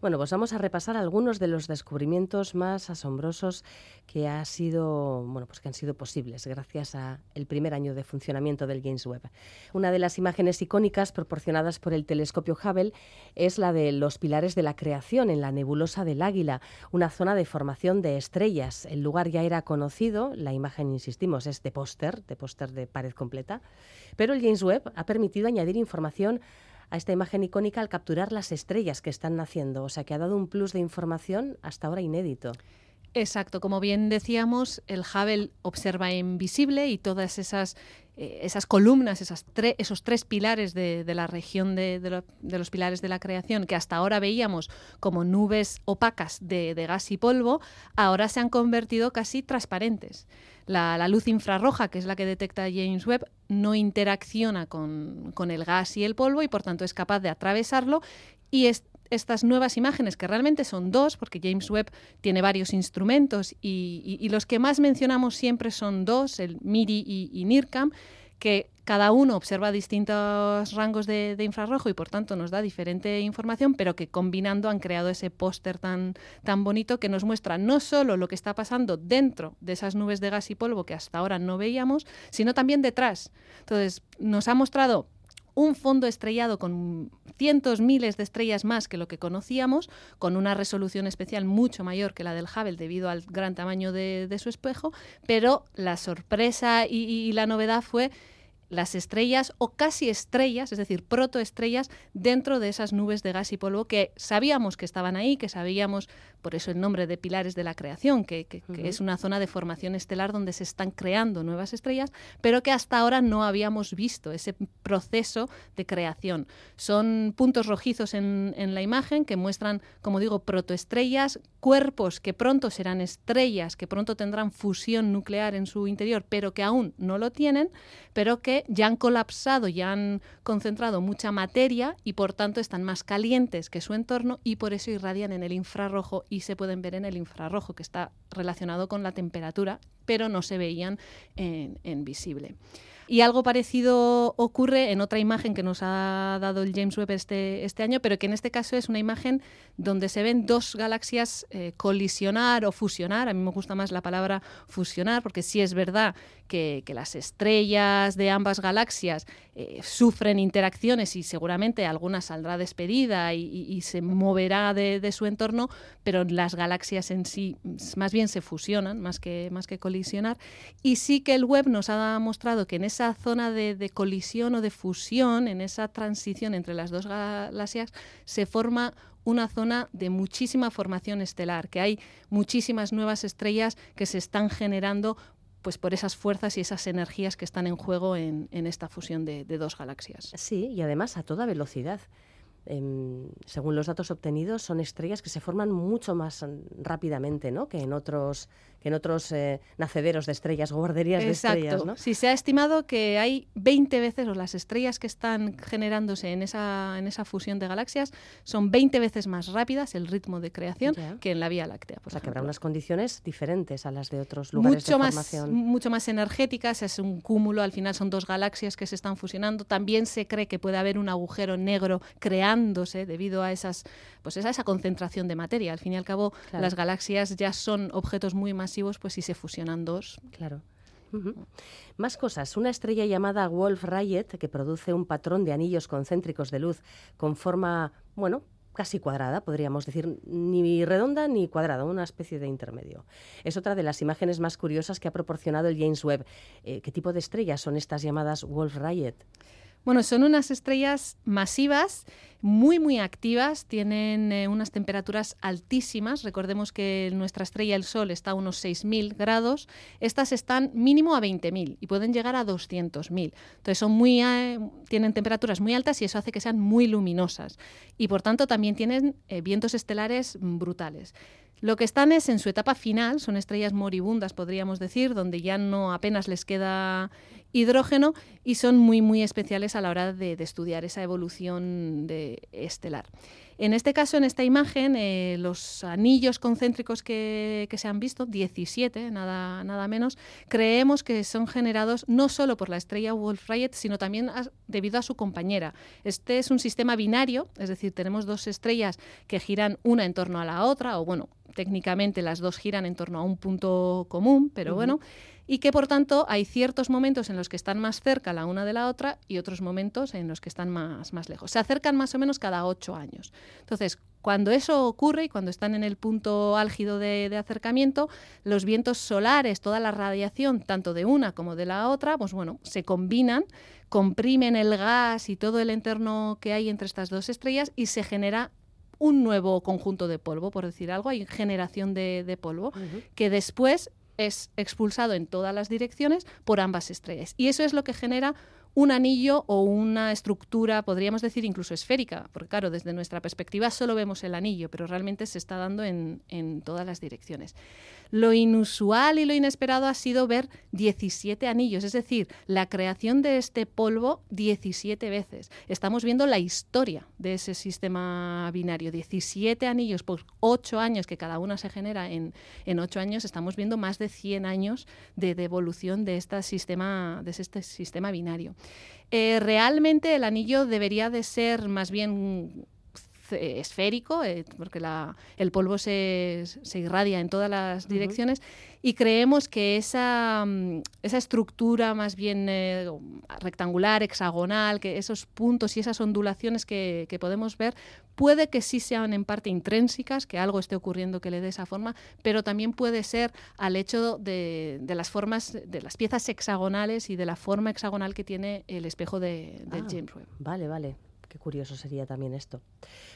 Bueno, pues vamos a repasar algunos de los descubrimientos más asombrosos que ha sido, bueno, pues que han sido posibles gracias a el primer año de funcionamiento del James Webb. Una de las imágenes icónicas proporcionadas por el telescopio Hubble es la de los pilares de la creación en la nebulosa del Águila, una zona de formación de estrellas. El lugar ya era conocido, la imagen, insistimos, es de póster, de póster de pared completa, pero el James Webb ha permitido añadir información a esta imagen icónica al capturar las estrellas que están naciendo. O sea, que ha dado un plus de información hasta ahora inédito. Exacto, como bien decíamos, el Hubble observa invisible y todas esas, eh, esas columnas, esas esos tres pilares de, la región de, los pilares de la creación que hasta ahora veíamos como nubes opacas de, gas y polvo, ahora se han convertido casi transparentes. La, luz infrarroja, que es la que detecta James Webb, no interacciona con, con el gas y el polvo y por tanto es capaz de atravesarlo y es estas nuevas imágenes, que realmente son dos, porque James Webb tiene varios instrumentos y, los que más mencionamos siempre son dos, el MIRI y, NIRCAM, que cada uno observa distintos rangos de, infrarrojo y por tanto nos da diferente información, pero que combinando han creado ese póster tan, tan bonito que nos muestra no solo lo que está pasando dentro de esas nubes de gas y polvo que hasta ahora no veíamos, sino también detrás. Entonces, nos ha mostrado un fondo estrellado con cientos, miles de estrellas más que lo que conocíamos, con una resolución especial mucho mayor que la del Hubble debido al gran tamaño de, su espejo, pero la sorpresa y la novedad fue las estrellas o casi estrellas, es decir, protoestrellas, dentro de esas nubes de gas y polvo que sabíamos que estaban ahí, que sabíamos, por eso el nombre de pilares de la creación, que, es una zona de formación estelar donde se están creando nuevas estrellas, pero que hasta ahora no habíamos visto ese proceso de creación. Son puntos rojizos en, en la imagen que muestran, como digo, protoestrellas, cuerpos que pronto serán estrellas, que pronto tendrán fusión nuclear en su interior, pero que aún no lo tienen, pero que ya han colapsado, ya han concentrado mucha materia y por tanto están más calientes que su entorno y por eso irradian en el infrarrojo y se pueden ver en el infrarrojo, que está relacionado con la temperatura, pero no se veían en, visible. Y algo parecido ocurre en otra imagen que nos ha dado el James Webb este, este año, pero que en este caso es una imagen donde se ven dos galaxias eh, colisionar o fusionar. A mí me gusta más la palabra fusionar, porque sí es verdad que, las estrellas de ambas galaxias eh, sufren interacciones y seguramente alguna saldrá despedida y, se moverá de, su entorno, pero las galaxias en sí más bien se fusionan más que, más que colisionar. Y sí que el web nos ha mostrado que en esa zona de, de colisión o de fusión, en esa transición entre las dos galaxias, se forma una zona de muchísima formación estelar, que hay muchísimas nuevas estrellas que se están generando pues por esas fuerzas y esas energías que están en juego en, esta fusión de, dos galaxias. Sí, y además a toda velocidad. Em, según los datos obtenidos, son estrellas que se forman mucho más rápidamente ¿no? que en otros en otros eh, nacederos de estrellas, guarderías de estrellas. ¿no? Sí, se ha estimado que hay 20 veces, o las estrellas que están generándose en esa, en esa fusión de galaxias son 20 veces más rápidas el ritmo de creación que en la Vía Láctea. o sea, que habrá unas condiciones diferentes a las de otros lugares mucho de más, Mucho más energéticas, es un cúmulo, al final son dos galaxias que se están fusionando. También se cree que puede haber un agujero negro creándose debido a esas pues a esa concentración de materia. Al fin y al cabo, las galaxias ya son objetos muy más pues si se fusionan dos. Claro. Más cosas. Una estrella llamada Wolf Rayet, que produce un patrón de anillos concéntricos de luz con forma, bueno, casi cuadrada, podríamos decir, ni redonda ni cuadrada, una especie de intermedio. Es otra de las imágenes más curiosas que ha proporcionado el James Webb. Eh, ¿Qué tipo de estrellas son estas llamadas Wolf Rayet? Bueno, son unas estrellas masivas, muy, muy activas, tienen eh, unas temperaturas altísimas. Recordemos que nuestra estrella, el Sol, está a unos 6.000 grados. Estas están mínimo a 20.000 y pueden llegar a 200.000. Entonces, son muy, eh, tienen temperaturas muy altas y eso hace que sean muy luminosas. Y por tanto, también tienen eh, vientos estelares brutales. Lo que están es en su etapa final, son estrellas moribundas, podríamos decir, donde ya no apenas les queda hidrógeno y son muy, muy especiales a la hora de, estudiar esa evolución de estelar. En este caso, en esta imagen, eh, los anillos concéntricos que, se han visto, 17, nada, nada menos, creemos que son generados no solo por la estrella Wolf-Rayet, sino también debido a su compañera. Este es un sistema binario, es decir, tenemos dos estrellas que giran una en torno a la otra, o bueno, técnicamente las dos giran en torno a un punto común, pero bueno, y que por tanto hay ciertos momentos en los que están más cerca la una de la otra y otros momentos en los que están más, más lejos. Se acercan más o menos cada ocho años. Entonces, cuando eso ocurre y cuando están en el punto álgido de, de, acercamiento, los vientos solares, toda la radiación, tanto de una como de la otra, pues bueno, se combinan, comprimen el gas y todo el entorno que hay entre estas dos estrellas y se genera un nuevo conjunto de polvo, por decir algo, hay generación de, polvo, que después es expulsado en todas las direcciones por ambas estrellas. Y eso es lo que genera un anillo o una estructura, podríamos decir incluso esférica, porque claro, desde nuestra perspectiva solo vemos el anillo, pero realmente se está dando en, en todas las direcciones. Lo inusual y lo inesperado ha sido ver 17 anillos, es decir, la creación de este polvo 17 veces. Estamos viendo la historia de ese sistema binario. 17 anillos por 8 años, que cada uno se genera en, en 8 años, estamos viendo más de 100 años de, evolución de este sistema, de este sistema binario. Eh, realmente el anillo debería de ser más bien esférico, eh, porque el polvo se, irradia en todas las direcciones, y creemos que esa, mm, esa estructura más bien eh, rectangular, hexagonal, que esos puntos y esas ondulaciones que, podemos ver, puede que sí sean en parte intrínsecas, que algo esté ocurriendo que le dé esa forma, pero también puede ser al hecho de, las formas, de las piezas hexagonales y de la forma hexagonal que tiene el espejo de, del ah, James Webb. Vale, vale. Qué curioso sería también esto.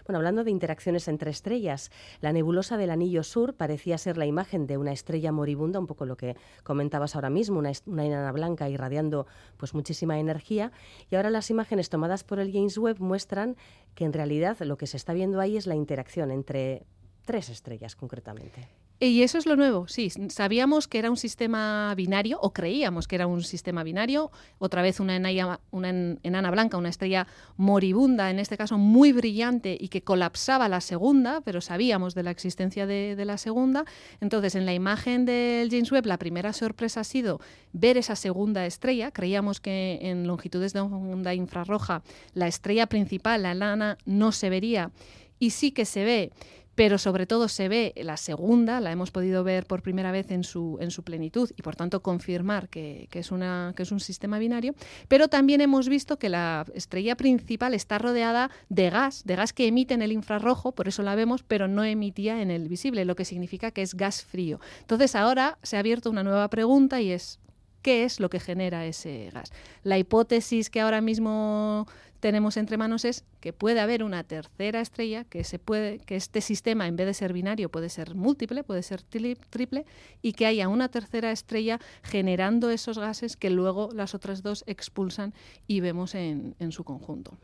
Bueno, hablando de interacciones entre estrellas, la nebulosa del Anillo Sur parecía ser la imagen de una estrella moribunda, un poco lo que comentabas ahora mismo, una, una enana blanca irradiando pues muchísima energía. Y ahora las imágenes tomadas por el James Webb muestran que en realidad lo que se está viendo ahí es la interacción entre tres estrellas concretamente. Y eso es lo nuevo, sí. Sabíamos que era un sistema binario, o creíamos que era un sistema binario. Otra vez una, enana blanca, una estrella moribunda, en este caso muy brillante, y que colapsaba la segunda, pero sabíamos de la existencia de, de la segunda. Entonces, en la imagen del James Webb, la primera sorpresa ha sido ver esa segunda estrella. Creíamos que en longitudes de onda infrarroja la estrella principal, la enana, no se vería, y sí que se ve pero sobre todo se ve la segunda, la hemos podido ver por primera vez en su, en su plenitud y por tanto confirmar que, es que es un sistema binario, pero también hemos visto que la estrella principal está rodeada de gas, de gas que emite en el infrarrojo, por eso la vemos, pero no emitía en el visible, lo que significa que es gas frío. Entonces ahora se ha abierto una nueva pregunta y es, ¿qué es lo que genera ese gas? La hipótesis que ahora mismo tenemos entre manos es que puede haber una tercera estrella, que, se puede, que este sistema en vez de ser binario puede ser múltiple, puede ser triple, y que haya una tercera estrella generando esos gases que luego las otras dos expulsan y vemos en, su conjunto.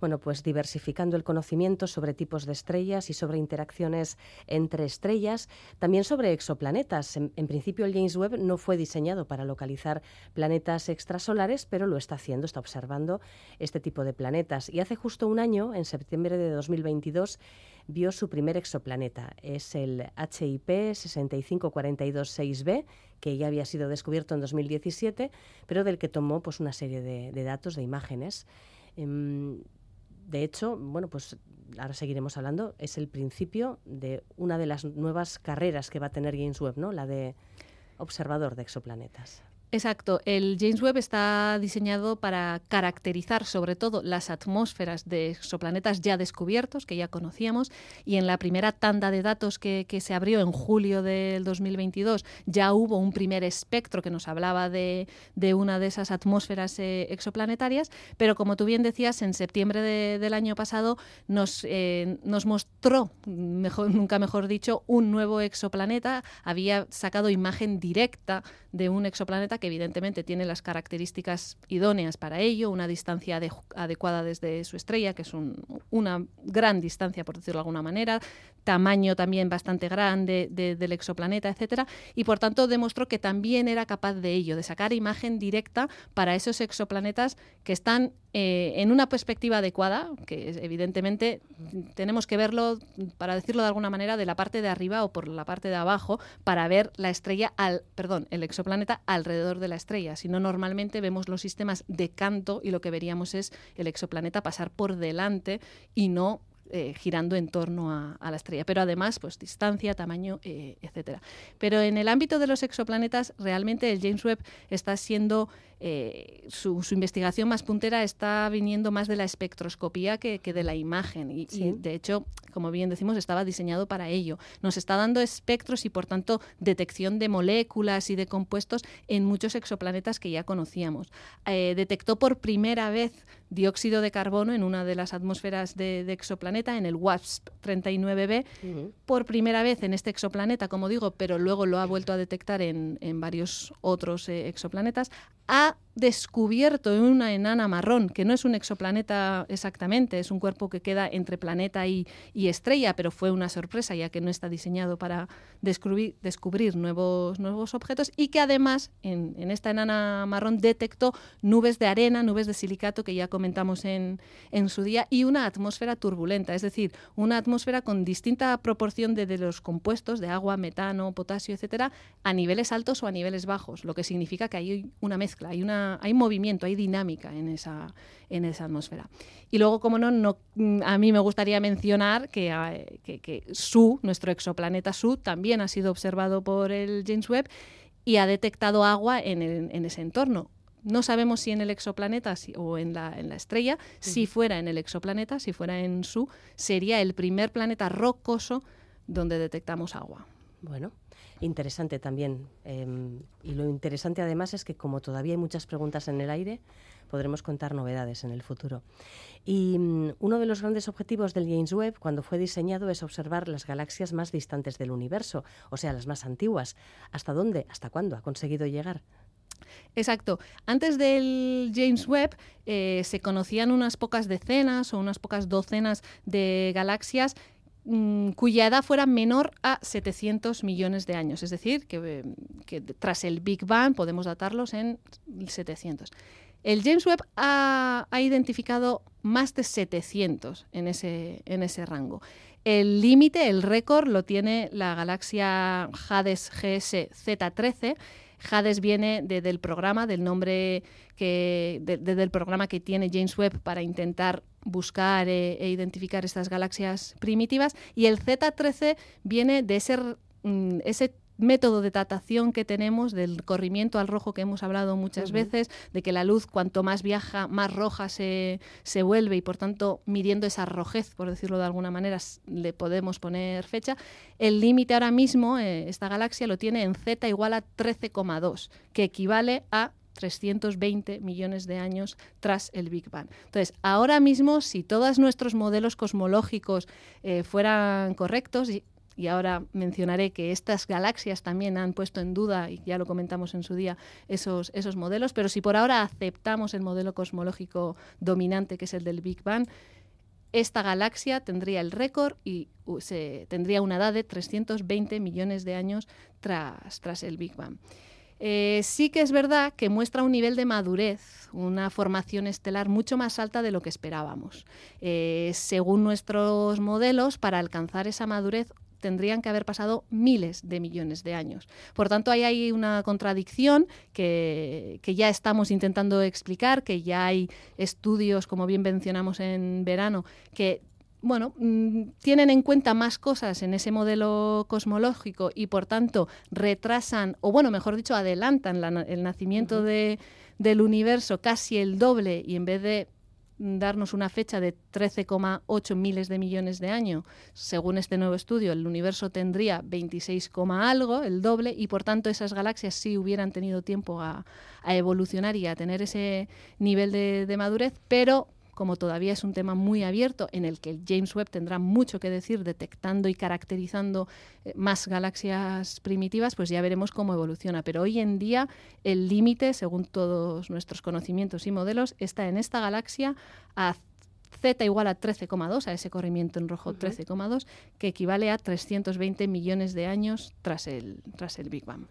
Bueno, pues diversificando el conocimiento sobre tipos de estrellas y sobre interacciones entre estrellas, también sobre exoplanetas. En, en principio el James Webb no fue diseñado para localizar planetas extrasolares, pero lo está haciendo, está observando este tipo de planetas. Y hace justo un año, en septiembre de 2022, vio su primer exoplaneta. Es el HIP 65426b, que ya había sido descubierto en 2017, pero del que tomó pues, una serie de, datos, de imágenes. Em, de hecho, bueno, pues ahora seguiremos hablando, es el principio de una de las nuevas carreras que va a tener James Webb, ¿no? La de observador de exoplanetas. Exacto. El James Webb está diseñado para caracterizar sobre todo las atmósferas de exoplanetas ya descubiertos, que ya conocíamos, y en la primera tanda de datos que, se abrió en julio del 2022 ya hubo un primer espectro que nos hablaba de, una de esas atmósferas eh, exoplanetarias, pero como tú bien decías, en septiembre del año pasado nos, eh, nos mostró, mejor, nunca mejor dicho, un nuevo exoplaneta, había sacado imagen directa de un exoplaneta evidentemente tiene las características idóneas para ello, una distancia adecuada desde su estrella, que es una gran distancia, por decirlo de alguna manera, tamaño también bastante grande del exoplaneta, etcétera, y por tanto demostró que también era capaz de ello, de sacar imagen directa para esos exoplanetas que están eh, en una perspectiva adecuada, que evidentemente tenemos que verlo, para decirlo de alguna manera, de la parte de arriba o por la parte de abajo, para ver la estrella al, perdón, el exoplaneta alrededor de la estrella. Si no, normalmente vemos los sistemas de canto y lo que veríamos es el exoplaneta pasar por delante y no eh, girando en torno a, la estrella. Pero además, pues distancia, tamaño, eh, etcétera. Pero en el ámbito de los exoplanetas, realmente el James Webb está siendo eh, su, investigación más puntera está viniendo más de la espectroscopía que, de la imagen. Y, de hecho, como bien decimos, estaba diseñado para ello. Nos está dando espectros y, por tanto, detección de moléculas y de compuestos en muchos exoplanetas que ya conocíamos. Eh, detectó por primera vez dióxido de carbono en una de las atmósferas de, exoplaneta, en el WASP 39b, por primera vez en este exoplaneta, como digo, pero luego lo ha vuelto a detectar en, varios otros eh, exoplanetas, ha descubierto una enana marrón, que no es un exoplaneta exactamente, es un cuerpo que queda entre planeta y, estrella, pero fue una sorpresa ya que no está diseñado para descubrir, nuevos, nuevos objetos y que además en, en, esta enana marrón detectó nubes de arena, nubes de silicato que ya comentamos en, en su día y una atmósfera turbulenta, es decir, una atmósfera con distinta proporción de, de los compuestos de agua, metano, potasio, etcétera, a niveles altos o a niveles bajos, lo que significa que hay una mezcla, hay una hay movimiento, hay dinámica en esa, en esa atmósfera. Y luego, como no, no mm, a mí me gustaría mencionar que, ah, que, Su, nuestro exoplaneta Su, también ha sido observado por el James Webb y ha detectado agua en, en ese entorno. No sabemos si en el exoplaneta o en la, en la estrella, si fuera en el exoplaneta, si fuera en Su, sería el primer planeta rocoso donde detectamos agua. Bueno, interesante también. Em, y lo interesante además es que como todavía hay muchas preguntas en el aire, podremos contar novedades en el futuro. Y mm, uno de los grandes objetivos del James Webb cuando fue diseñado es observar las galaxias más distantes del universo, o sea, las más antiguas. ¿Hasta dónde? ¿Hasta cuándo ha conseguido llegar? Exacto. Antes del James Webb eh, se conocían unas pocas decenas o unas pocas docenas de galaxias Mm, cuya edad fuera menor a 700 millones de años, es decir, que, tras el Big Bang podemos datarlos en 700. El James Webb ha, identificado más de 700 en ese, en ese rango. El límite, el récord, lo tiene la galaxia Hades GS Z13. Hades viene del programa, del nombre que, del programa que tiene James Webb para intentar buscar e, e, identificar estas galaxias primitivas. Y el Z13 viene de ese, mm, ese método de datación que tenemos del corrimiento al rojo que hemos hablado muchas veces, de que la luz cuanto más viaja, más roja se, se, vuelve y por tanto midiendo esa rojez, por decirlo de alguna manera, le podemos poner fecha. El límite ahora mismo, eh, esta galaxia lo tiene en Z igual a 13,2, que equivale a 320 millones de años tras el Big Bang. Entonces, ahora mismo, si todos nuestros modelos cosmológicos eh, fueran correctos, y, ahora mencionaré que estas galaxias también han puesto en duda, y ya lo comentamos en su día, esos, esos modelos, pero si por ahora aceptamos el modelo cosmológico dominante, que es el del Big Bang, esta galaxia tendría el récord y se, tendría una edad de 320 millones de años tras, tras el Big Bang. Eh, sí que es verdad que muestra un nivel de madurez, una formación estelar mucho más alta de lo que esperábamos. Eh, según nuestros modelos, para alcanzar esa madurez tendrían que haber pasado miles de millones de años. Por tanto, ahí hay una contradicción que, que, ya estamos intentando explicar, que ya hay estudios, como bien mencionamos en verano, que bueno, mm, tienen en cuenta más cosas en ese modelo cosmológico y por tanto retrasan, o bueno, mejor dicho, adelantan el nacimiento del universo casi el doble y en vez de darnos una fecha de 13,8 miles de millones de años, según este nuevo estudio, el universo tendría 26, algo, el doble, y por tanto esas galaxias sí hubieran tenido tiempo a, evolucionar y a tener ese nivel de madurez, pero como todavía es un tema muy abierto en el que James Webb tendrá mucho que decir detectando y caracterizando eh, más galaxias primitivas, pues ya veremos cómo evoluciona. Pero hoy en día el límite, según todos nuestros conocimientos y modelos, está en esta galaxia a Z igual a 13,2, a ese corrimiento en rojo 13,2, que equivale a 320 millones de años tras el, tras el Big Bang.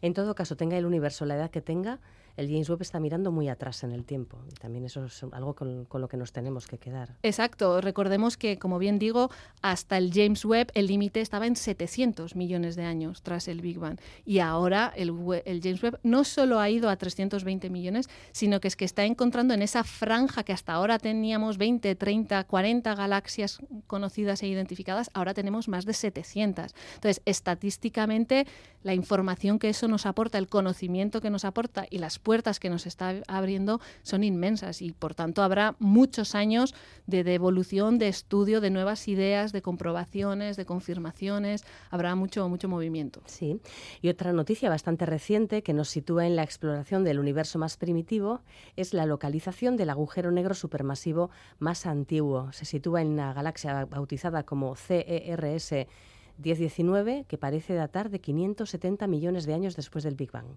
En todo caso, tenga el universo la edad que tenga, el James Webb está mirando muy atrás en el tiempo. Y también eso es algo con, lo que nos tenemos que quedar. Exacto. Recordemos que, como bien digo, hasta el James Webb el límite estaba en 700 millones de años tras el Big Bang. Y ahora el, el, James Webb no solo ha ido a 320 millones, sino que es que está encontrando en esa franja que hasta ahora teníamos 20, 30, 40 galaxias conocidas e identificadas, ahora tenemos más de 700. Entonces, estadísticamente, la información que eso nos aporta, el conocimiento que nos aporta y las puertas que nos está abriendo son inmensas y por tanto habrá muchos años de, de evolución, de estudio, de nuevas ideas, de comprobaciones, de confirmaciones. Habrá mucho, mucho movimiento. Sí. Y otra noticia bastante reciente que nos sitúa en la exploración del universo más primitivo es la localización del agujero negro supermasivo más antiguo. Se sitúa en la galaxia bautizada como CERS 1019, que parece datar de 570 millones de años después del Big Bang.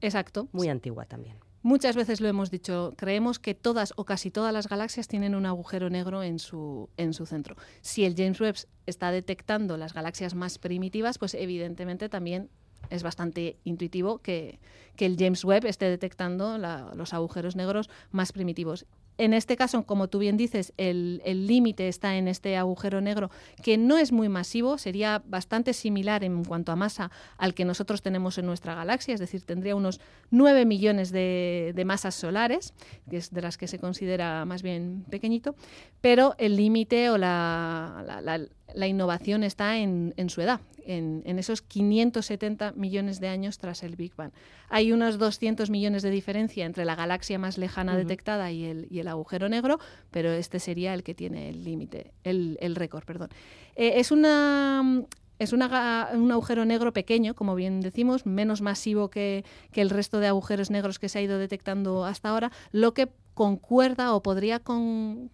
Exacto. Muy antigua también. Muchas veces lo hemos dicho, creemos que todas o casi todas las galaxias tienen un agujero negro en su, en su centro. Si el James Webb está detectando las galaxias más primitivas, pues evidentemente también es bastante intuitivo que, que el James Webb esté detectando la, los agujeros negros más primitivos. En este caso, como tú bien dices, el límite está en este agujero negro, que no es muy masivo, sería bastante similar en cuanto a masa al que nosotros tenemos en nuestra galaxia, es decir, tendría unos 9 millones de, masas solares, que es de las que se considera más bien pequeñito, pero el límite o la, la, innovación está en, en su edad, en, en, esos 570 millones de años tras el Big Bang. Hay unos 200 millones de diferencia entre la galaxia más lejana uh -huh. detectada y el, y el, agujero negro, pero este sería el que tiene el límite, el, el récord, perdón. Eh, es una es una, un agujero negro pequeño, como bien decimos, menos masivo que, que, el resto de agujeros negros que se ha ido detectando hasta ahora, lo que concuerda o podría, con,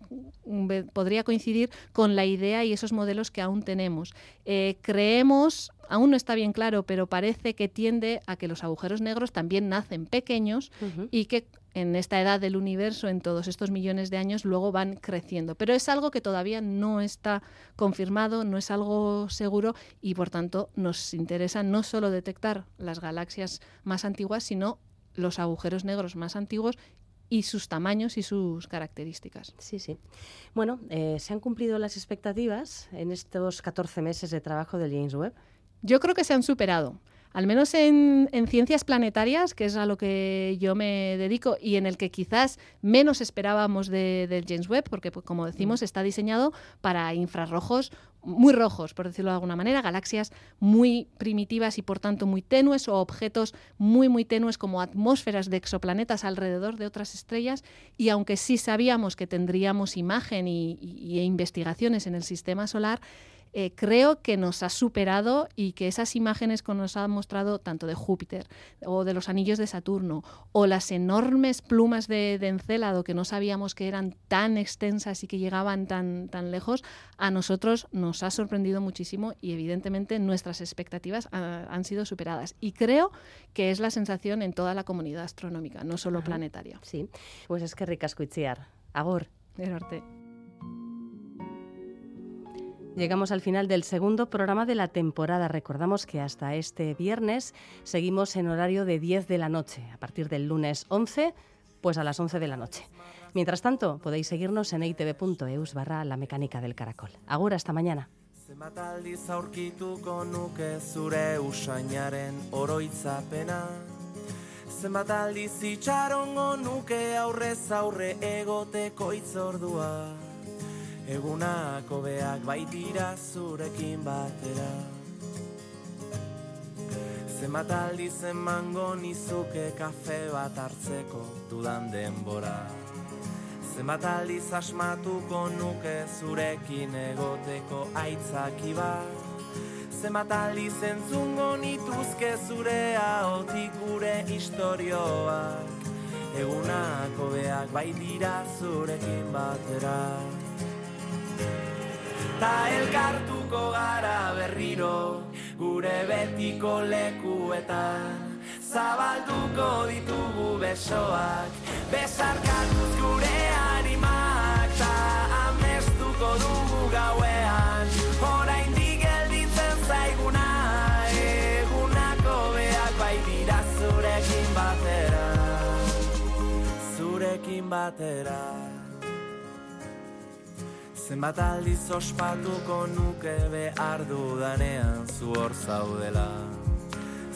podría coincidir con la idea y esos modelos que aún tenemos. Eh, creemos, aún no está bien claro, pero parece que tiende a que los agujeros negros también nacen pequeños uh -huh. y que en esta edad del universo, en todos estos millones de años, luego van creciendo. Pero es algo que todavía no está confirmado, no es algo seguro y por tanto nos interesa no solo detectar las galaxias más antiguas, sino los agujeros negros más antiguos y sus tamaños y sus características. Sí, sí. Bueno, eh, ¿se han cumplido las expectativas en estos 14 meses de trabajo del James Webb? Yo creo que se han superado al menos en, en, ciencias planetarias, que es a lo que yo me dedico y en el que quizás menos esperábamos del de James Webb, porque pues, como decimos está diseñado para infrarrojos muy rojos, por decirlo de alguna manera, galaxias muy primitivas y por tanto muy tenues o objetos muy muy tenues como atmósferas de exoplanetas alrededor de otras estrellas. Y aunque sí sabíamos que tendríamos imagen y, y, y investigaciones en el sistema solar, eh, creo que nos ha superado y que esas imágenes que nos ha mostrado tanto de Júpiter o de los anillos de Saturno o las enormes plumas de, de, Encélado que no sabíamos que eran tan extensas y que llegaban tan, tan lejos, a nosotros nos ha sorprendido muchísimo y evidentemente nuestras expectativas ha, han sido superadas. Y creo que es la sensación en toda la comunidad astronómica, no solo Ajá. planetaria. Sí, pues es que ricasco itziar. Agur. Erarte. Llegamos al final del segundo programa de la temporada. Recordamos que hasta este viernes seguimos en horario de 10 de la noche. A partir del lunes 11, pues a las 11 de la noche. Mientras tanto, podéis seguirnos en itv.eus barra la mecánica del caracol. Agur, hasta mañana. Zenbat aldiz aurkituko nuke zure usainaren oroitzapena Zenbat aldiz itxarongo nuke aurrez aurre egoteko itzordua Egunak hobeak baitira zurekin batera. Zenbat aldiz emango nizuke kafe bat hartzeko dudan denbora. Zenbat aldiz asmatuko nuke zurekin egoteko aitzaki bat. Zenbat aldiz entzungo nituzke zure haotik gure istorioak. Egunak hobeak baitira zurekin batera Ta elkartuko gara berriro gure betiko lekuetan. Zabalduko ditugu besoak Besarkatuz gure animak Ta amestuko dugu gauean. Horain gelditzen zaiguna Egunako beak baitira zurekin batera. Zurekin batera Zenbat aldiz ospatuko nuke behar dudanean zu hor zaudela.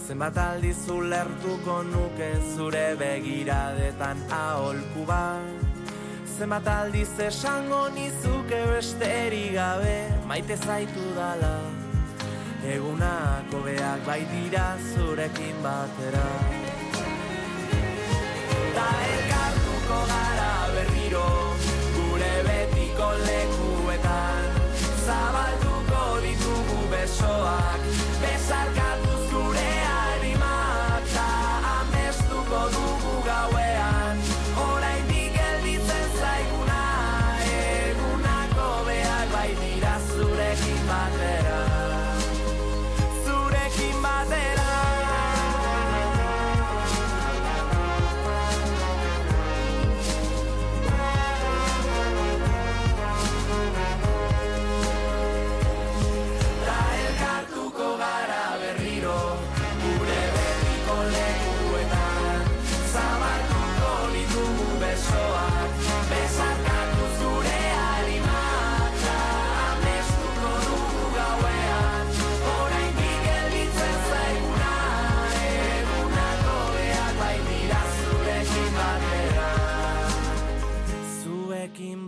Zenbat aldiz ulertuko nuke zure begiradetan aholku bat Zenbat aldiz esango nizuke besterik gabe maite zaitu dala. Egunako beak baitira zurekin batera lekuetan Zabaltuko ditugu besoak. Besarka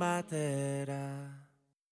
batera.